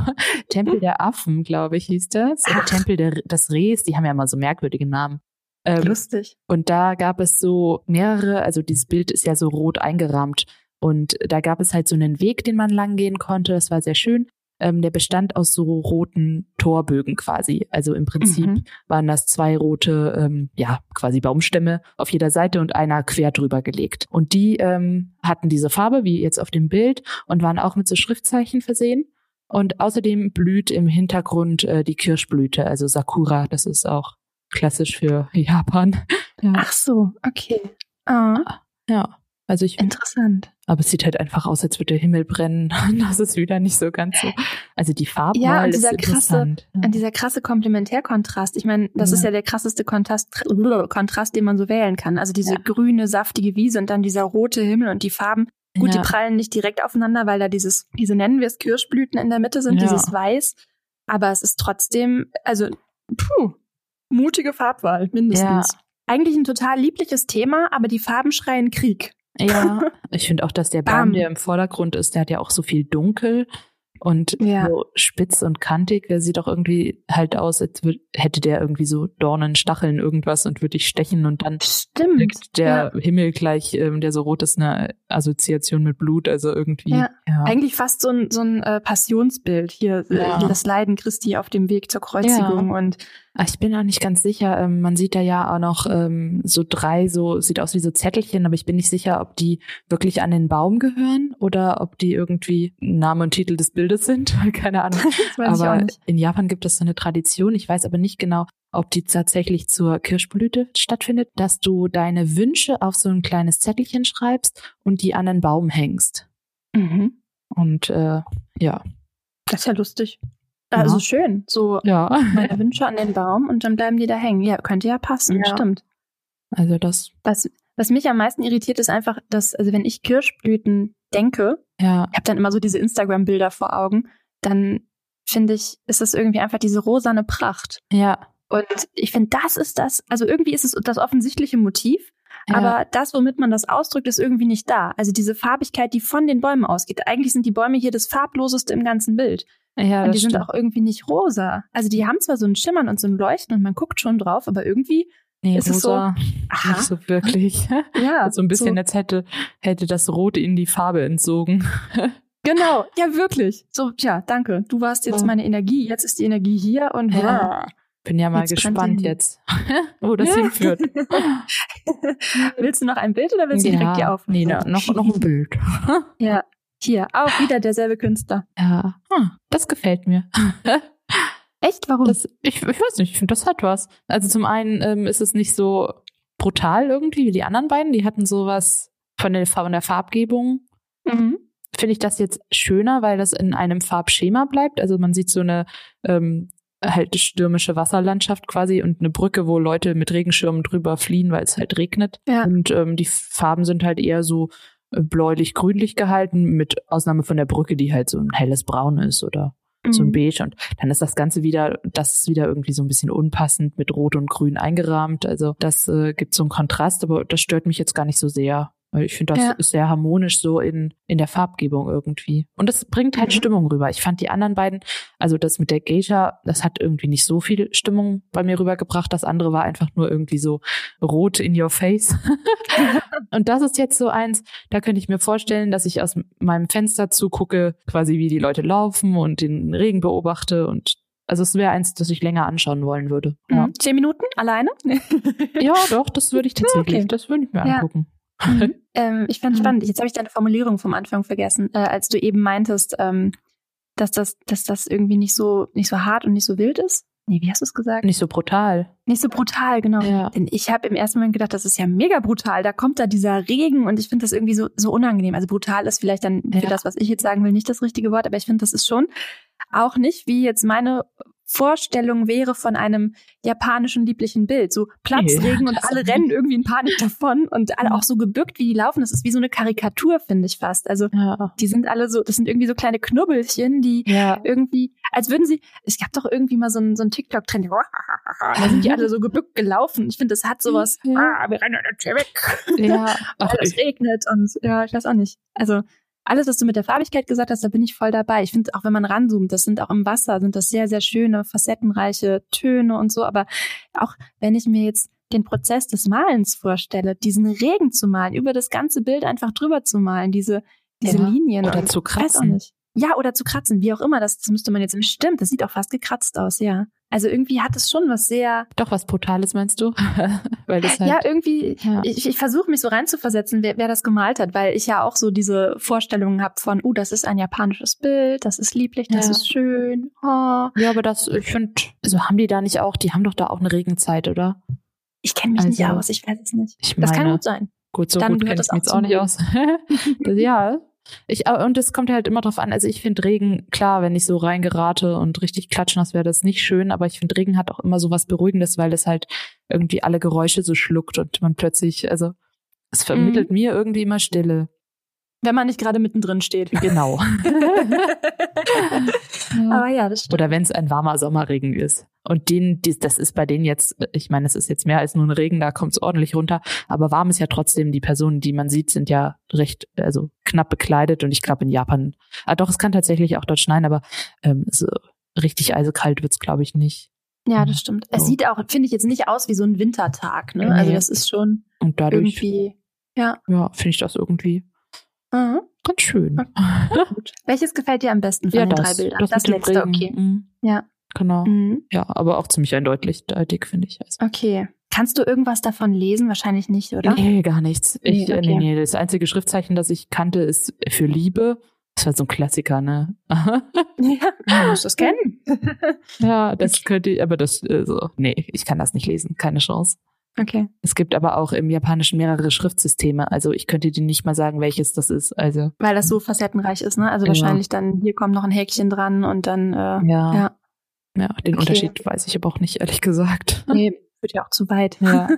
Tempel der Affen, glaube ich, hieß das. Oder. Tempel der, des Rehs, die haben ja immer so merkwürdige Namen. Ähm, Lustig. und da gab es so mehrere, also dieses Bild ist ja so rot eingerahmt. Und da gab es halt so einen Weg, den man lang gehen konnte. Das war sehr schön. Ähm, der bestand aus so roten Torbögen quasi. Also im Prinzip Mhm. waren das zwei rote, ähm, ja, quasi Baumstämme auf jeder Seite und einer quer drüber gelegt. Und die ähm, hatten diese Farbe, wie jetzt auf dem Bild, und waren auch mit so Schriftzeichen versehen. Und außerdem blüht im Hintergrund äh, die Kirschblüte, also Sakura. Das ist auch klassisch für Japan. Ja. Ach so, okay. Ah, Ja, also ich, interessant. aber es sieht halt einfach aus, als würde der Himmel brennen. Das ist wieder nicht so ganz so. Also die Farbwahl Ja, und ist dieser krasse- interessant. Und dieser krasse Komplementärkontrast, ich meine, das Ja. ist ja der krasseste Kontrast, Kontrast, den man so wählen kann. Also diese Ja. grüne, saftige Wiese und dann dieser rote Himmel und die Farben. Gut, ja. die prallen nicht direkt aufeinander, weil da dieses, diese nennen wir es Kirschblüten in der Mitte sind, Ja. dieses Weiß. Aber es ist trotzdem, also, puh, mutige Farbwahl, mindestens. Eigentlich ein total liebliches Thema, aber die Farben schreien Krieg. Ja, ich finde auch, dass der Baum, Bam. der im Vordergrund ist, der hat ja auch so viel Dunkel. Und ja. so spitz und kantig, der sieht auch irgendwie halt aus, als hätte der irgendwie so Dornen, Stacheln, irgendwas und würde dich stechen und dann Stimmt. der ja. Himmel gleich, ähm, der so rot ist, eine Assoziation mit Blut, also irgendwie. Ja. ja. Eigentlich fast so ein, so ein äh, Passionsbild hier, äh, das Leiden Christi auf dem Weg zur Kreuzigung und Ah, ich bin auch nicht ganz sicher. Ähm, man sieht da ja auch noch ähm, so drei, so sieht aus wie so Zettelchen, aber ich bin nicht sicher, ob die wirklich an den Baum gehören oder ob die irgendwie Name und Titel des Bildes sind. Keine Ahnung. aber in Japan gibt es so eine Tradition. Ich weiß aber nicht genau, ob die tatsächlich zur Kirschblüte stattfindet, dass du deine Wünsche auf so ein kleines Zettelchen schreibst und die an den Baum hängst. Mhm. Und äh, ja. Das ist ja lustig. Also ja. schön. So ja. meine Wünsche an den Baum und dann bleiben die da hängen. Ja, könnte ja passen, ja. stimmt. Also das. Was, was mich am meisten irritiert, ist einfach, dass, also wenn ich Kirschblüten denke, ja. ich habe dann immer so diese Instagram-Bilder vor Augen, dann finde ich, ist es irgendwie einfach diese rosane Pracht. Ja. Und ich finde, das ist das, also irgendwie ist es das offensichtliche Motiv, ja. aber das, womit man das ausdrückt, ist irgendwie nicht da. Also diese Farbigkeit, die von den Bäumen ausgeht. Eigentlich sind die Bäume hier das farbloseste im ganzen Bild. Ja, und die stimmt. sind auch irgendwie nicht rosa. Also die haben zwar so ein Schimmern und so ein Leuchten und man guckt schon drauf, aber irgendwie nee, ist rosa es so, aha. nicht so wirklich. Ja, so ein bisschen, so. als hätte, hätte das Rot in die Farbe entzogen. genau, ja wirklich. So, tja, danke. Du warst jetzt meine Energie, jetzt ist die Energie hier und ja. Bin ja mal jetzt gespannt jetzt, wo das hinführt. willst du noch ein Bild oder willst du ja, direkt die aufnehmen? Nee, noch, noch ein Bild. ja, hier, auch wieder derselbe Künstler. Ja, hm, das gefällt mir. Echt? Warum? Das, ich, ich weiß nicht, ich finde, das hat was. Also zum einen ähm, ist es nicht so brutal irgendwie wie die anderen beiden. Die hatten sowas von der, von der Farbgebung. Mhm. Finde ich das jetzt schöner, weil das in einem Farbschema bleibt. Also man sieht so eine ähm, halt stürmische Wasserlandschaft quasi und eine Brücke, wo Leute mit Regenschirmen drüber fliehen, weil es halt regnet. Ja. Und ähm, die Farben sind halt eher so bläulich-grünlich gehalten, mit Ausnahme von der Brücke, die halt so ein helles Braun ist oder mhm. so ein mhm. Beige. Und dann ist das Ganze wieder, das ist wieder irgendwie so ein bisschen unpassend mit Rot und Grün eingerahmt. Also das äh, gibt so einen Kontrast, aber das stört mich jetzt gar nicht so sehr. Weil ich finde, das ja. ist sehr harmonisch so in, in der Farbgebung irgendwie. Und das bringt halt mhm. Stimmung rüber. Ich fand die anderen beiden, also das mit der Geisha, das hat irgendwie nicht so viel Stimmung bei mir rübergebracht. Das andere war einfach nur irgendwie so rot in your face. und das ist jetzt so eins, da könnte ich mir vorstellen, dass ich aus meinem Fenster zugucke, quasi wie die Leute laufen und den Regen beobachte und also es wäre eins, das ich länger anschauen wollen würde. Ja. Mhm. Zehn Minuten alleine? ja, doch, das würde ich tatsächlich, okay. das würde ich mir ja. Mhm. ähm, ich fand mhm. spannend. Jetzt habe ich deine Formulierung vom Anfang vergessen, äh, als du eben meintest, ähm, dass das, dass das irgendwie nicht so nicht so hart und nicht so wild ist. Nee, wie hast du es gesagt? Nicht so brutal. Nicht so brutal, genau. Ja. Denn ich habe im ersten Moment gedacht, das ist ja mega brutal. Da kommt da dieser Regen und ich finde das irgendwie so, so unangenehm. Also brutal ist vielleicht dann für ja. das, was ich jetzt sagen will, nicht das richtige Wort, aber ich finde, das ist schon auch nicht, wie jetzt meine Vorstellung wäre von einem japanischen lieblichen Bild. So Platzregen ja, und alle rennen irgendwie in Panik davon und alle auch so gebückt, wie die laufen. Das ist wie so eine Karikatur, finde ich fast. Also ja. die sind alle so, das sind irgendwie so kleine Knubbelchen, die ja. irgendwie, als würden sie, es gab doch irgendwie mal so ein, so TikTok-Trend, da sind die alle so gebückt gelaufen. Ich finde, das hat sowas, ah, wir rennen jetzt hier weg. Ja. Ach, es regnet und ja, ich weiß auch nicht. Also alles, was du mit der Farbigkeit gesagt hast, da bin ich voll dabei. Ich finde, auch wenn man ranzoomt, das sind auch im Wasser, sind das sehr, sehr schöne, facettenreiche Töne und so. Aber auch wenn ich mir jetzt den Prozess des Malens vorstelle, diesen Regen zu malen, über das ganze Bild einfach drüber zu malen, diese, diese ja, Linien. Oder zu kratzen. Ja, oder zu kratzen, wie auch immer. Das, das müsste man jetzt bestimmt. Das sieht auch fast gekratzt aus, ja. Also irgendwie hat es schon was sehr. Doch was Brutales meinst du? weil das halt, ja, irgendwie, ja. ich, ich versuche mich so reinzuversetzen, wer, wer das gemalt hat, weil ich ja auch so diese Vorstellungen habe von, uh, das ist ein japanisches Bild, das ist lieblich, das ja. ist schön. Oh. Ja, aber das, ich finde, also haben die da nicht auch, die haben doch da auch eine Regenzeit, oder? Ich kenne mich also, nicht aus, ich weiß es nicht. Ich meine, das kann gut sein. Gut, so Dann gut kenne ich mich jetzt auch nicht aus. ja, ich, und es kommt halt immer drauf an. Also ich finde Regen, klar, wenn ich so reingerate und richtig klatschnass wäre das nicht schön, aber ich finde Regen hat auch immer so was Beruhigendes, weil es halt irgendwie alle Geräusche so schluckt und man plötzlich, also es vermittelt mhm. mir irgendwie immer Stille. Wenn man nicht gerade mittendrin steht. Genau. ja. Aber ja, das stimmt. Oder wenn es ein warmer Sommerregen ist. Und den, das ist bei denen jetzt, ich meine, es ist jetzt mehr als nur ein Regen, da kommt es ordentlich runter. Aber warm ist ja trotzdem, die Personen, die man sieht, sind ja recht, also knapp bekleidet. Und ich glaube in Japan, ah doch, es kann tatsächlich auch dort schneien, aber ähm, so richtig eisekalt wird's, glaube ich, nicht. Ja, das stimmt. Es sieht auch, finde ich, jetzt nicht aus wie so ein Wintertag. Ne? Also das ist schon Und dadurch, irgendwie, ja. ja, finde ich das irgendwie Mhm. ganz schön. Gut. Welches gefällt dir am besten von Ja, den das, drei Bildern? das, Das, letzte, Regen. okay. Mhm. Ja. Genau. Mhm. Ja, aber auch ziemlich eindeutig, deutlich, finde ich. Also. Okay. Kannst du irgendwas davon lesen? Wahrscheinlich nicht, oder? Nee, gar nichts. Ich, Nee, äh, okay. nee, nee, das einzige Schriftzeichen, das ich kannte, ist für Liebe. Das war so ein Klassiker, ne? Ja, man muss das kennen. ja, das könnte ich, aber das, äh, so, nee, ich kann das nicht lesen, keine Chance. Okay. Es gibt aber auch im Japanischen mehrere Schriftsysteme, also ich könnte dir nicht mal sagen, welches das ist. Also, Weil das so facettenreich ist, ne? Also Ja. wahrscheinlich dann, hier kommt noch ein Häkchen dran und dann, äh, ja, ja. ja, den Okay. Unterschied weiß ich aber auch nicht, ehrlich gesagt. Nee, wird ja auch zu weit. Ja.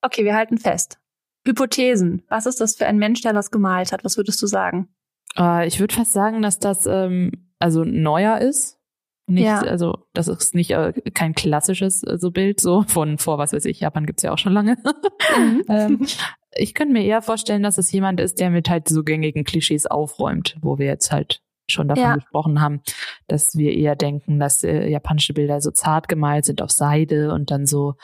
Okay, wir halten fest. Hypothesen. Was ist das für ein Mensch, der das gemalt hat? Was würdest du sagen? Äh, ich würde fast sagen, dass das ähm, also neuer ist. Nicht, Ja. also das ist nicht äh, kein klassisches äh, so Bild so von vor was weiß ich Japan gibt's ja auch schon lange. ähm, ich könnte mir eher vorstellen, dass es jemand ist, der mit halt so gängigen Klischees aufräumt, wo wir jetzt halt schon davon Ja. gesprochen haben, dass wir eher denken, dass äh, japanische Bilder so zart gemalt sind auf Seide und dann so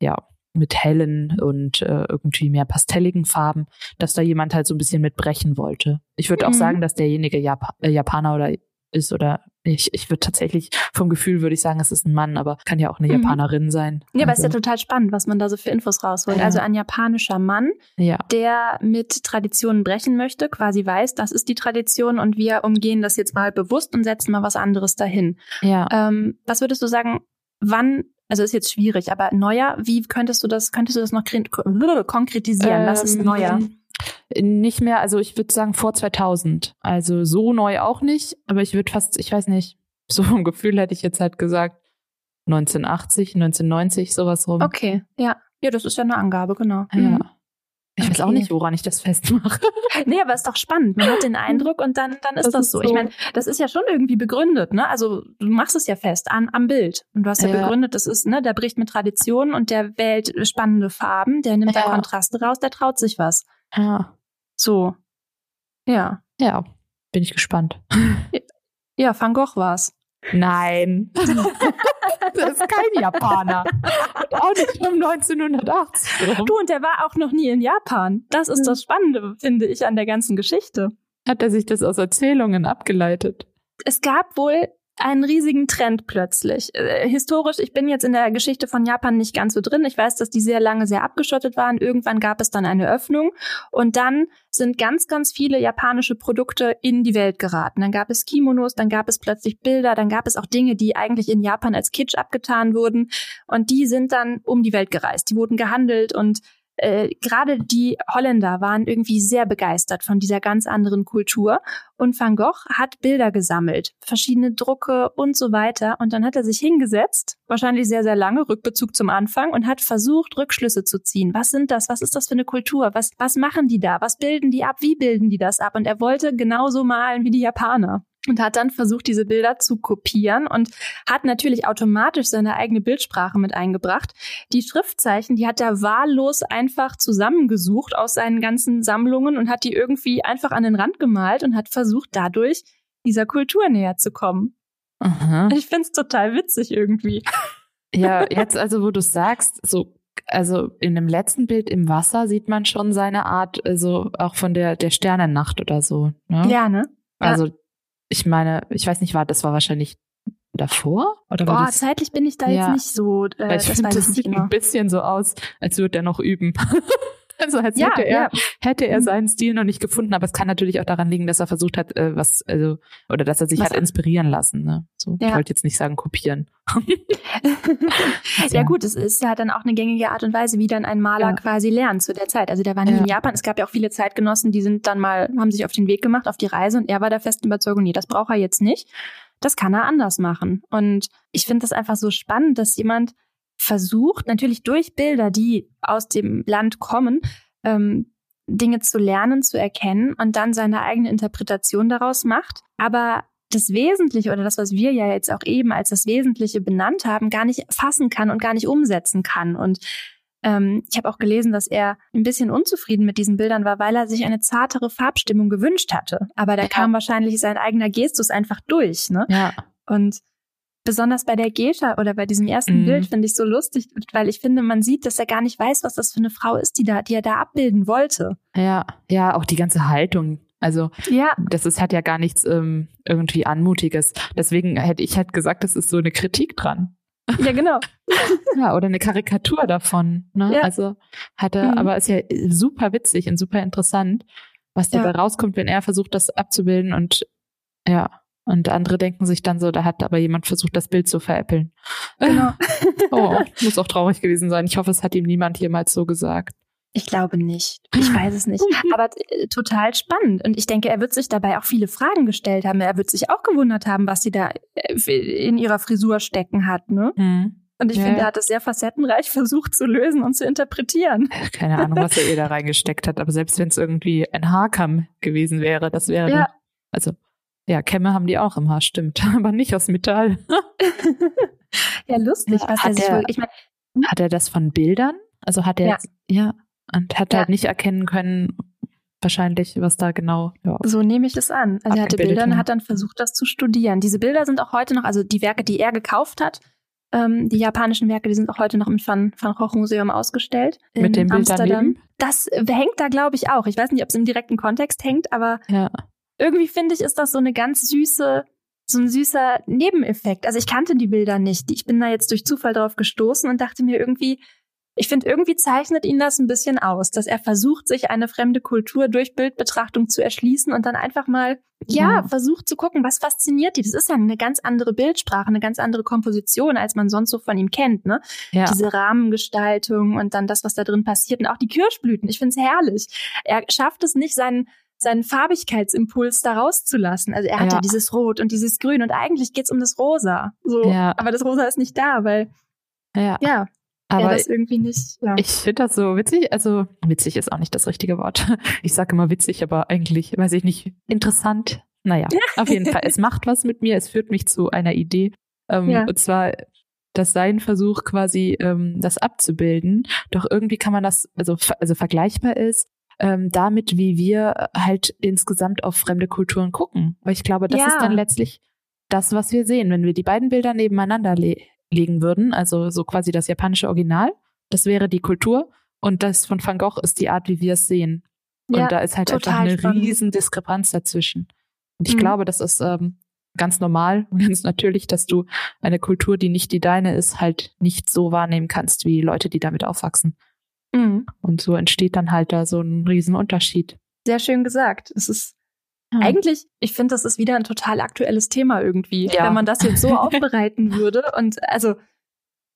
ja mit hellen und äh, irgendwie mehr pastelligen Farben, dass da jemand halt so ein bisschen mitbrechen wollte. Ich würde auch Mhm. sagen, dass derjenige Jap äh, Japaner oder ist oder ich, ich würde tatsächlich vom Gefühl würde ich sagen, es ist ein Mann, aber kann ja auch eine Mhm. Japanerin sein. Ja, aber es ist ja Also, total spannend, was man da so für Infos rausholt. Ja. Also ein japanischer Mann, ja. der mit Traditionen brechen möchte, quasi weiß, das ist die Tradition und wir umgehen das jetzt mal bewusst und setzen mal was anderes dahin. Ja. Ähm, was würdest du sagen, wann, also ist jetzt schwierig, aber neuer, wie könntest du das, könntest du das noch konkretisieren? was ist Ähm, neuer? Nicht mehr, also ich würde sagen vor 2000. Also so neu auch nicht, aber ich würde fast, ich weiß nicht, so vom Gefühl hätte ich jetzt halt gesagt 1980, 1990, sowas rum. Okay, ja. Ja, das ist ja eine Angabe, genau. Ja. Mhm. Ich weiß auch Okay. nicht, woran ich das festmache. Nee, aber ist doch spannend. Man hat den Eindruck und dann, dann ist das, Das ist so. so. Ich meine, das ist ja schon irgendwie begründet, ne? Also du machst es ja fest an, am Bild. Und du hast ja, Ja. begründet, das ist, ne, der bricht mit Traditionen und der wählt spannende Farben, der nimmt da Ja. Kontraste raus, der traut sich was. Ja. So. Ja. Ja, bin ich gespannt. Ja, Van Gogh war's. Nein. das ist kein Japaner. Und auch nicht um 1980 rum. Du, und der war auch noch nie in Japan. Das ist das Spannende, finde ich, an der ganzen Geschichte. Hat er sich das aus Erzählungen abgeleitet? es gab wohl einen riesigen Trend plötzlich. Äh, historisch, ich bin jetzt in der Geschichte von Japan nicht ganz so drin. Ich weiß, dass die sehr lange sehr abgeschottet waren. Irgendwann gab es dann eine Öffnung und dann sind ganz, ganz viele japanische Produkte in die Welt geraten. Dann gab es Kimonos, dann gab es plötzlich Bilder, dann gab es auch Dinge, die eigentlich in Japan als Kitsch abgetan wurden und die sind dann um die Welt gereist. Die wurden gehandelt und äh, gerade die Holländer waren irgendwie sehr begeistert von dieser ganz anderen Kultur. Und Van Gogh hat Bilder gesammelt, verschiedene Drucke und so weiter. Und dann hat er sich hingesetzt, wahrscheinlich sehr, sehr lange, Rückbezug zum Anfang, und hat versucht, Rückschlüsse zu ziehen. Was sind das? Was ist das für eine Kultur? Was, was machen die da? Was bilden die ab? Wie bilden die das ab? Und er wollte genauso malen wie die Japaner. Und hat dann versucht, diese Bilder zu kopieren und hat natürlich automatisch seine eigene Bildsprache mit eingebracht. Die Schriftzeichen, die hat er wahllos einfach zusammengesucht aus seinen ganzen Sammlungen und hat die irgendwie einfach an den Rand gemalt und hat versucht, dadurch dieser Kultur näher zu kommen. Aha. Ich find's total witzig irgendwie. Ja, jetzt also, wo du sagst, so, also in dem letzten Bild im Wasser sieht man schon seine Art, also auch von der, der Sternennacht oder so. Ne? Ja, ne? Also, ich meine, ich weiß nicht, war das war wahrscheinlich davor? Oder war Boah, das, zeitlich bin ich da Ja. jetzt nicht so, äh, ich das finde, das sieht genau. ein bisschen so aus, als würde er noch üben. also als Ja, hätte er, ja. hätte er Mhm. seinen Stil noch nicht gefunden, aber es kann natürlich auch daran liegen, dass er versucht hat, äh, was, also, oder dass er sich Was hat er- inspirieren lassen. Ne? So, ich Ja. wollte jetzt nicht sagen kopieren. ja gut, es ist ja dann auch eine gängige Art und Weise, wie dann ein Maler quasi lernt zu der Zeit. Also der war nie Ja. in Japan. Es gab ja auch viele Zeitgenossen, die sind dann mal, haben sich auf den Weg gemacht, auf die Reise und er war der festen Überzeugung, nee, das braucht er jetzt nicht. Das kann er anders machen. Und ich finde das einfach so spannend, dass jemand versucht, natürlich durch Bilder, die aus dem Land kommen, ähm, Dinge zu lernen, zu erkennen und dann seine eigene Interpretation daraus macht. Aber das Wesentliche oder das, was wir ja jetzt auch eben als das Wesentliche benannt haben, gar nicht fassen kann und gar nicht umsetzen kann. Und ähm, ich habe auch gelesen, dass er ein bisschen unzufrieden mit diesen Bildern war, weil er sich eine zartere Farbstimmung gewünscht hatte. Aber da ja. kam wahrscheinlich sein eigener Gestus einfach durch. Ne? Ja. Und besonders bei der Gescha oder bei diesem ersten mhm. Bild finde ich so lustig, weil ich finde, man sieht, dass er gar nicht weiß, was das für eine Frau ist, die da, die er da abbilden wollte. Ja, ja, auch die ganze Haltung. Also ja. das ist hat ja gar nichts ähm, irgendwie anmutiges. Deswegen hätte ich halt gesagt, das ist so eine Kritik dran. Ja, genau. ja, oder eine Karikatur davon. Ne? Ja. Also hat er, mhm. aber ist ja super witzig und super interessant, was dabei ja. rauskommt, wenn er versucht, das abzubilden und ja. Und andere denken sich dann so, da hat aber jemand versucht, das Bild zu veräppeln. Genau. oh, muss auch traurig gewesen sein. Ich hoffe, es hat ihm niemand jemals so gesagt. Ich glaube nicht. Ich weiß es nicht. Aber äh, total spannend. Und ich denke, er wird sich dabei auch viele Fragen gestellt haben. Er wird sich auch gewundert haben, was sie da äh, in ihrer Frisur stecken hat, ne? Mhm. Und ich ja, finde, er hat es sehr facettenreich versucht zu lösen und zu interpretieren. Keine Ahnung, was er ihr da reingesteckt hat. Aber selbst wenn es irgendwie ein Haarkamm gewesen wäre, das wäre, ja. also ja, Kämme haben die auch im Haar, stimmt, aber nicht aus Metall. ja, lustig, was hat er sich wohl, ich meine, hm? hat er das von Bildern? Also hat er, ja, ja und hat ja. halt nicht erkennen können, wahrscheinlich, was da genau. Ja, so nehme ich es an. Also er hatte Bilder und hat dann versucht, das zu studieren. Diese Bilder sind auch heute noch, also die Werke, die er gekauft hat, ähm, die japanischen Werke, die sind auch heute noch im Van, Van Gogh Museum ausgestellt. Mit dem Amsterdam. Das hängt da, glaube ich, auch. Ich weiß nicht, ob es im direkten Kontext hängt, aber ja irgendwie finde ich, ist das so eine ganz süße, so ein süßer Nebeneffekt. Also ich kannte die Bilder nicht. Ich bin da jetzt durch Zufall drauf gestoßen und dachte mir irgendwie, ich finde, irgendwie zeichnet ihn das ein bisschen aus, dass er versucht, sich eine fremde Kultur durch Bildbetrachtung zu erschließen und dann einfach mal, ja, ja, versucht zu gucken, was fasziniert die. Das ist ja eine ganz andere Bildsprache, eine ganz andere Komposition, als man sonst so von ihm kennt, ne? Ja. Diese Rahmengestaltung und dann das, was da drin passiert und auch die Kirschblüten. Ich finde es herrlich. Er schafft es nicht, seinen seinen Farbigkeitsimpuls da rauszulassen. Also er hat ja, ja dieses Rot und dieses Grün und eigentlich geht's um das Rosa. So, ja. aber das Rosa ist nicht da, weil ja, ja aber das irgendwie nicht. Ja. Ich finde das so witzig. Also witzig ist auch nicht das richtige Wort. Ich sage immer witzig, aber eigentlich weiß ich nicht. Interessant. Naja, auf jeden Fall. Es macht was mit mir. Es führt mich zu einer Idee. Ähm, ja. Und zwar dass sein Versuch quasi ähm, das abzubilden, doch irgendwie kann man das, also, also vergleichbar ist, ähm, damit, wie wir halt insgesamt auf fremde Kulturen gucken. Weil ich glaube, das ja. ist dann letztlich das, was wir sehen. Wenn wir die beiden Bilder nebeneinander le legen würden, also so quasi das japanische Original, das wäre die Kultur und das von Van Gogh ist die Art, wie wir es sehen. Ja, und da ist halt einfach eine spannend. riesen Diskrepanz dazwischen. Und ich mhm. glaube, das ist ähm, ganz normal und ganz natürlich, dass du eine Kultur, die nicht die deine ist, halt nicht so wahrnehmen kannst wie Leute, die damit aufwachsen. Mhm. Und so entsteht dann halt da so ein Riesenunterschied. Sehr schön gesagt. Es ist ja. eigentlich, ich finde, das ist wieder ein total aktuelles Thema irgendwie, ja. wenn man das jetzt so aufbereiten würde. Und also,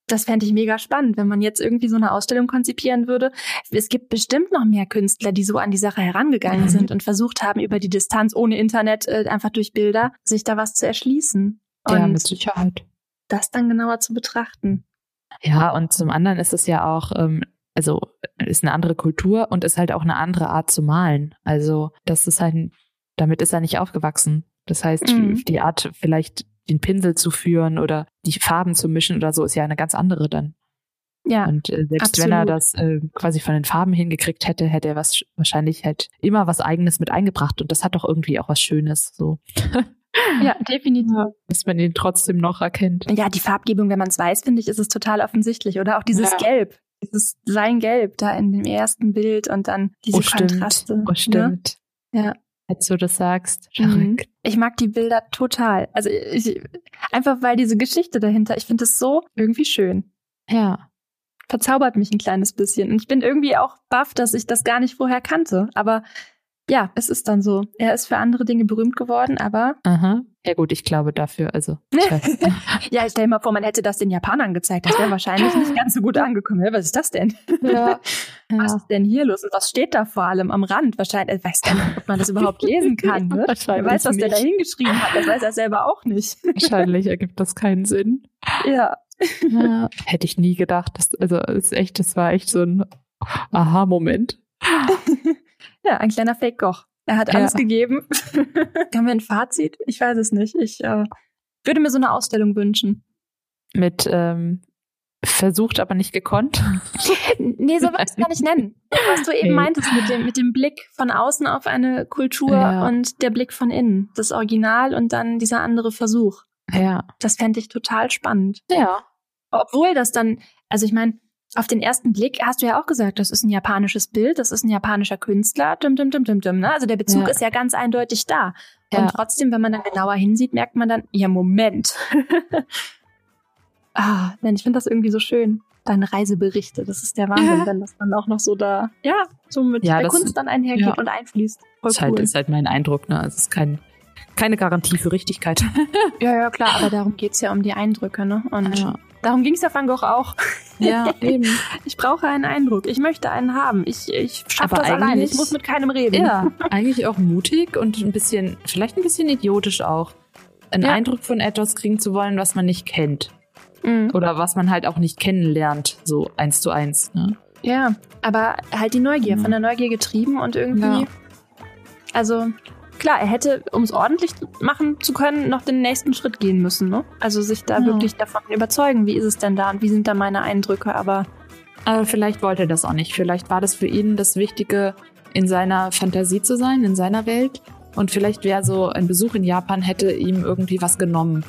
das fände ich mega spannend, wenn man jetzt irgendwie so eine Ausstellung konzipieren würde. Es gibt bestimmt noch mehr Künstler, die so an die Sache herangegangen mhm. sind und versucht haben, über die Distanz ohne Internet, äh, einfach durch Bilder, sich da was zu erschließen. Und ja, mit Sicherheit. Das dann genauer zu betrachten. Ja, und zum anderen ist es ja auch, ähm, also ist eine andere Kultur und ist halt auch eine andere Art zu malen. Also das ist halt, damit ist er nicht aufgewachsen. Das heißt, mhm. die Art vielleicht den Pinsel zu führen oder die Farben zu mischen oder so ist ja eine ganz andere dann. Ja. Und äh, selbst absolut. wenn er das äh, quasi von den Farben hingekriegt hätte, hätte er was wahrscheinlich halt immer was Eigenes mit eingebracht und das hat doch irgendwie auch was Schönes. So. Ja, definitiv. Dass man ihn trotzdem noch erkennt. Ja, die Farbgebung, wenn man es weiß, finde ich, ist es total offensichtlich. Oder auch dieses ja. Gelb dieses sein Gelb da in dem ersten Bild und dann diese oh, Kontraste. Oh, stimmt. Ne? Ja. Als du das sagst. Mhm. Ich mag die Bilder total. Also ich, einfach weil diese Geschichte dahinter, ich finde es so irgendwie schön. Ja. Verzaubert mich ein kleines bisschen. Und ich bin irgendwie auch baff, dass ich das gar nicht vorher kannte. Aber ja, es ist dann so. Er ist für andere Dinge berühmt geworden, aber. Aha. Ja gut, ich glaube dafür, also. ja, stell dir mal vor, man hätte das den Japanern gezeigt. Das wäre wahrscheinlich nicht ganz so gut angekommen. Was ist das denn? Ja. Was ja. ist denn hier los? Und was steht da vor allem am Rand? Wahrscheinlich, ich weiß gar nicht, ob man das überhaupt lesen kann. Ne? Wer weiß, was nicht. der da hingeschrieben hat. Das weiß er selber auch nicht. Wahrscheinlich ergibt das keinen Sinn. Ja. ja. Hätte ich nie gedacht. Das, also, ist echt, das war echt so ein Aha-Moment. Ja, ein kleiner Fake-Goch. Er hat alles ja. gegeben. Haben wir ein Fazit? Ich weiß es nicht. Ich äh, würde mir so eine Ausstellung wünschen. Mit ähm, versucht, aber nicht gekonnt. nee, so würde ich es gar nicht nennen. Was du eben hey. meintest mit dem, mit dem Blick von außen auf eine Kultur ja. und der Blick von innen. Das Original und dann dieser andere Versuch. Ja. Das fände ich total spannend. Ja. Obwohl das dann, also ich meine, auf den ersten Blick hast du ja auch gesagt, das ist ein japanisches Bild, das ist ein japanischer Künstler, dim, dim, dim, dim, dim, ne? Also der Bezug ja. ist ja ganz eindeutig da. Ja. Und trotzdem, wenn man dann genauer hinsieht, merkt man dann, ja, Moment. ah, denn ich finde das irgendwie so schön. Deine Reiseberichte, das ist der Wahnsinn, ja. wenn das dann auch noch so da, ja, so mit der Kunst dann einhergeht und einfließt. Voll ist, halt, cool. halt, ist halt mein Eindruck, ne? Also es ist kein, keine Garantie für Richtigkeit. ja, ja, klar, aber darum geht's ja um die Eindrücke, ne? Und ja. Darum ging's ja Van Gogh auch. Ja, eben. Ich brauche einen Eindruck. Ich möchte einen haben. Ich, ich schaffe das allein. Ich muss mit keinem reden. Ja, eigentlich auch mutig und ein bisschen, vielleicht ein bisschen idiotisch auch. Einen ja. Eindruck von etwas kriegen zu wollen, was man nicht kennt. Mhm. Oder was man halt auch nicht kennenlernt, so eins zu eins. Ne? Ja, aber halt die Neugier, mhm. von der Neugier getrieben und irgendwie. Ja. Also klar, er hätte, um es ordentlich machen zu können, noch den nächsten Schritt gehen müssen. Ne? Also sich da ja. wirklich davon überzeugen, wie ist es denn da und wie sind da meine Eindrücke. Aber, aber vielleicht wollte er das auch nicht. Vielleicht war das für ihn das Wichtige, in seiner Fantasie zu sein, in seiner Welt. Und vielleicht wäre so ein Besuch in Japan hätte ihm irgendwie was genommen.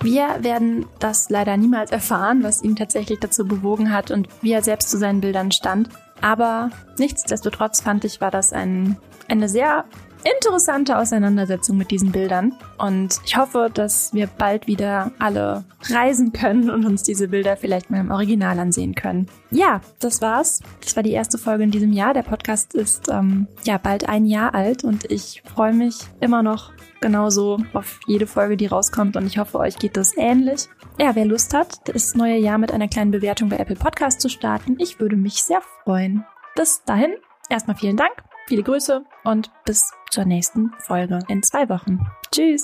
Wir werden das leider niemals erfahren, was ihn tatsächlich dazu bewogen hat und wie er selbst zu seinen Bildern stand. Aber nichtsdestotrotz fand ich, war das ein, eine sehr interessante Auseinandersetzung mit diesen Bildern. Und ich hoffe, dass wir bald wieder alle reisen können und uns diese Bilder vielleicht mal im Original ansehen können. Ja, das war's. Das war die erste Folge in diesem Jahr. Der Podcast ist ähm, ja bald ein Jahr alt und ich freue mich immer noch genauso auf jede Folge, die rauskommt und ich hoffe, euch geht das ähnlich. Ja, wer Lust hat, das neue Jahr mit einer kleinen Bewertung bei Apple Podcast zu starten, ich würde mich sehr freuen. Bis dahin, erstmal vielen Dank, viele Grüße und bis zur nächsten Folge in zwei Wochen. Tschüss!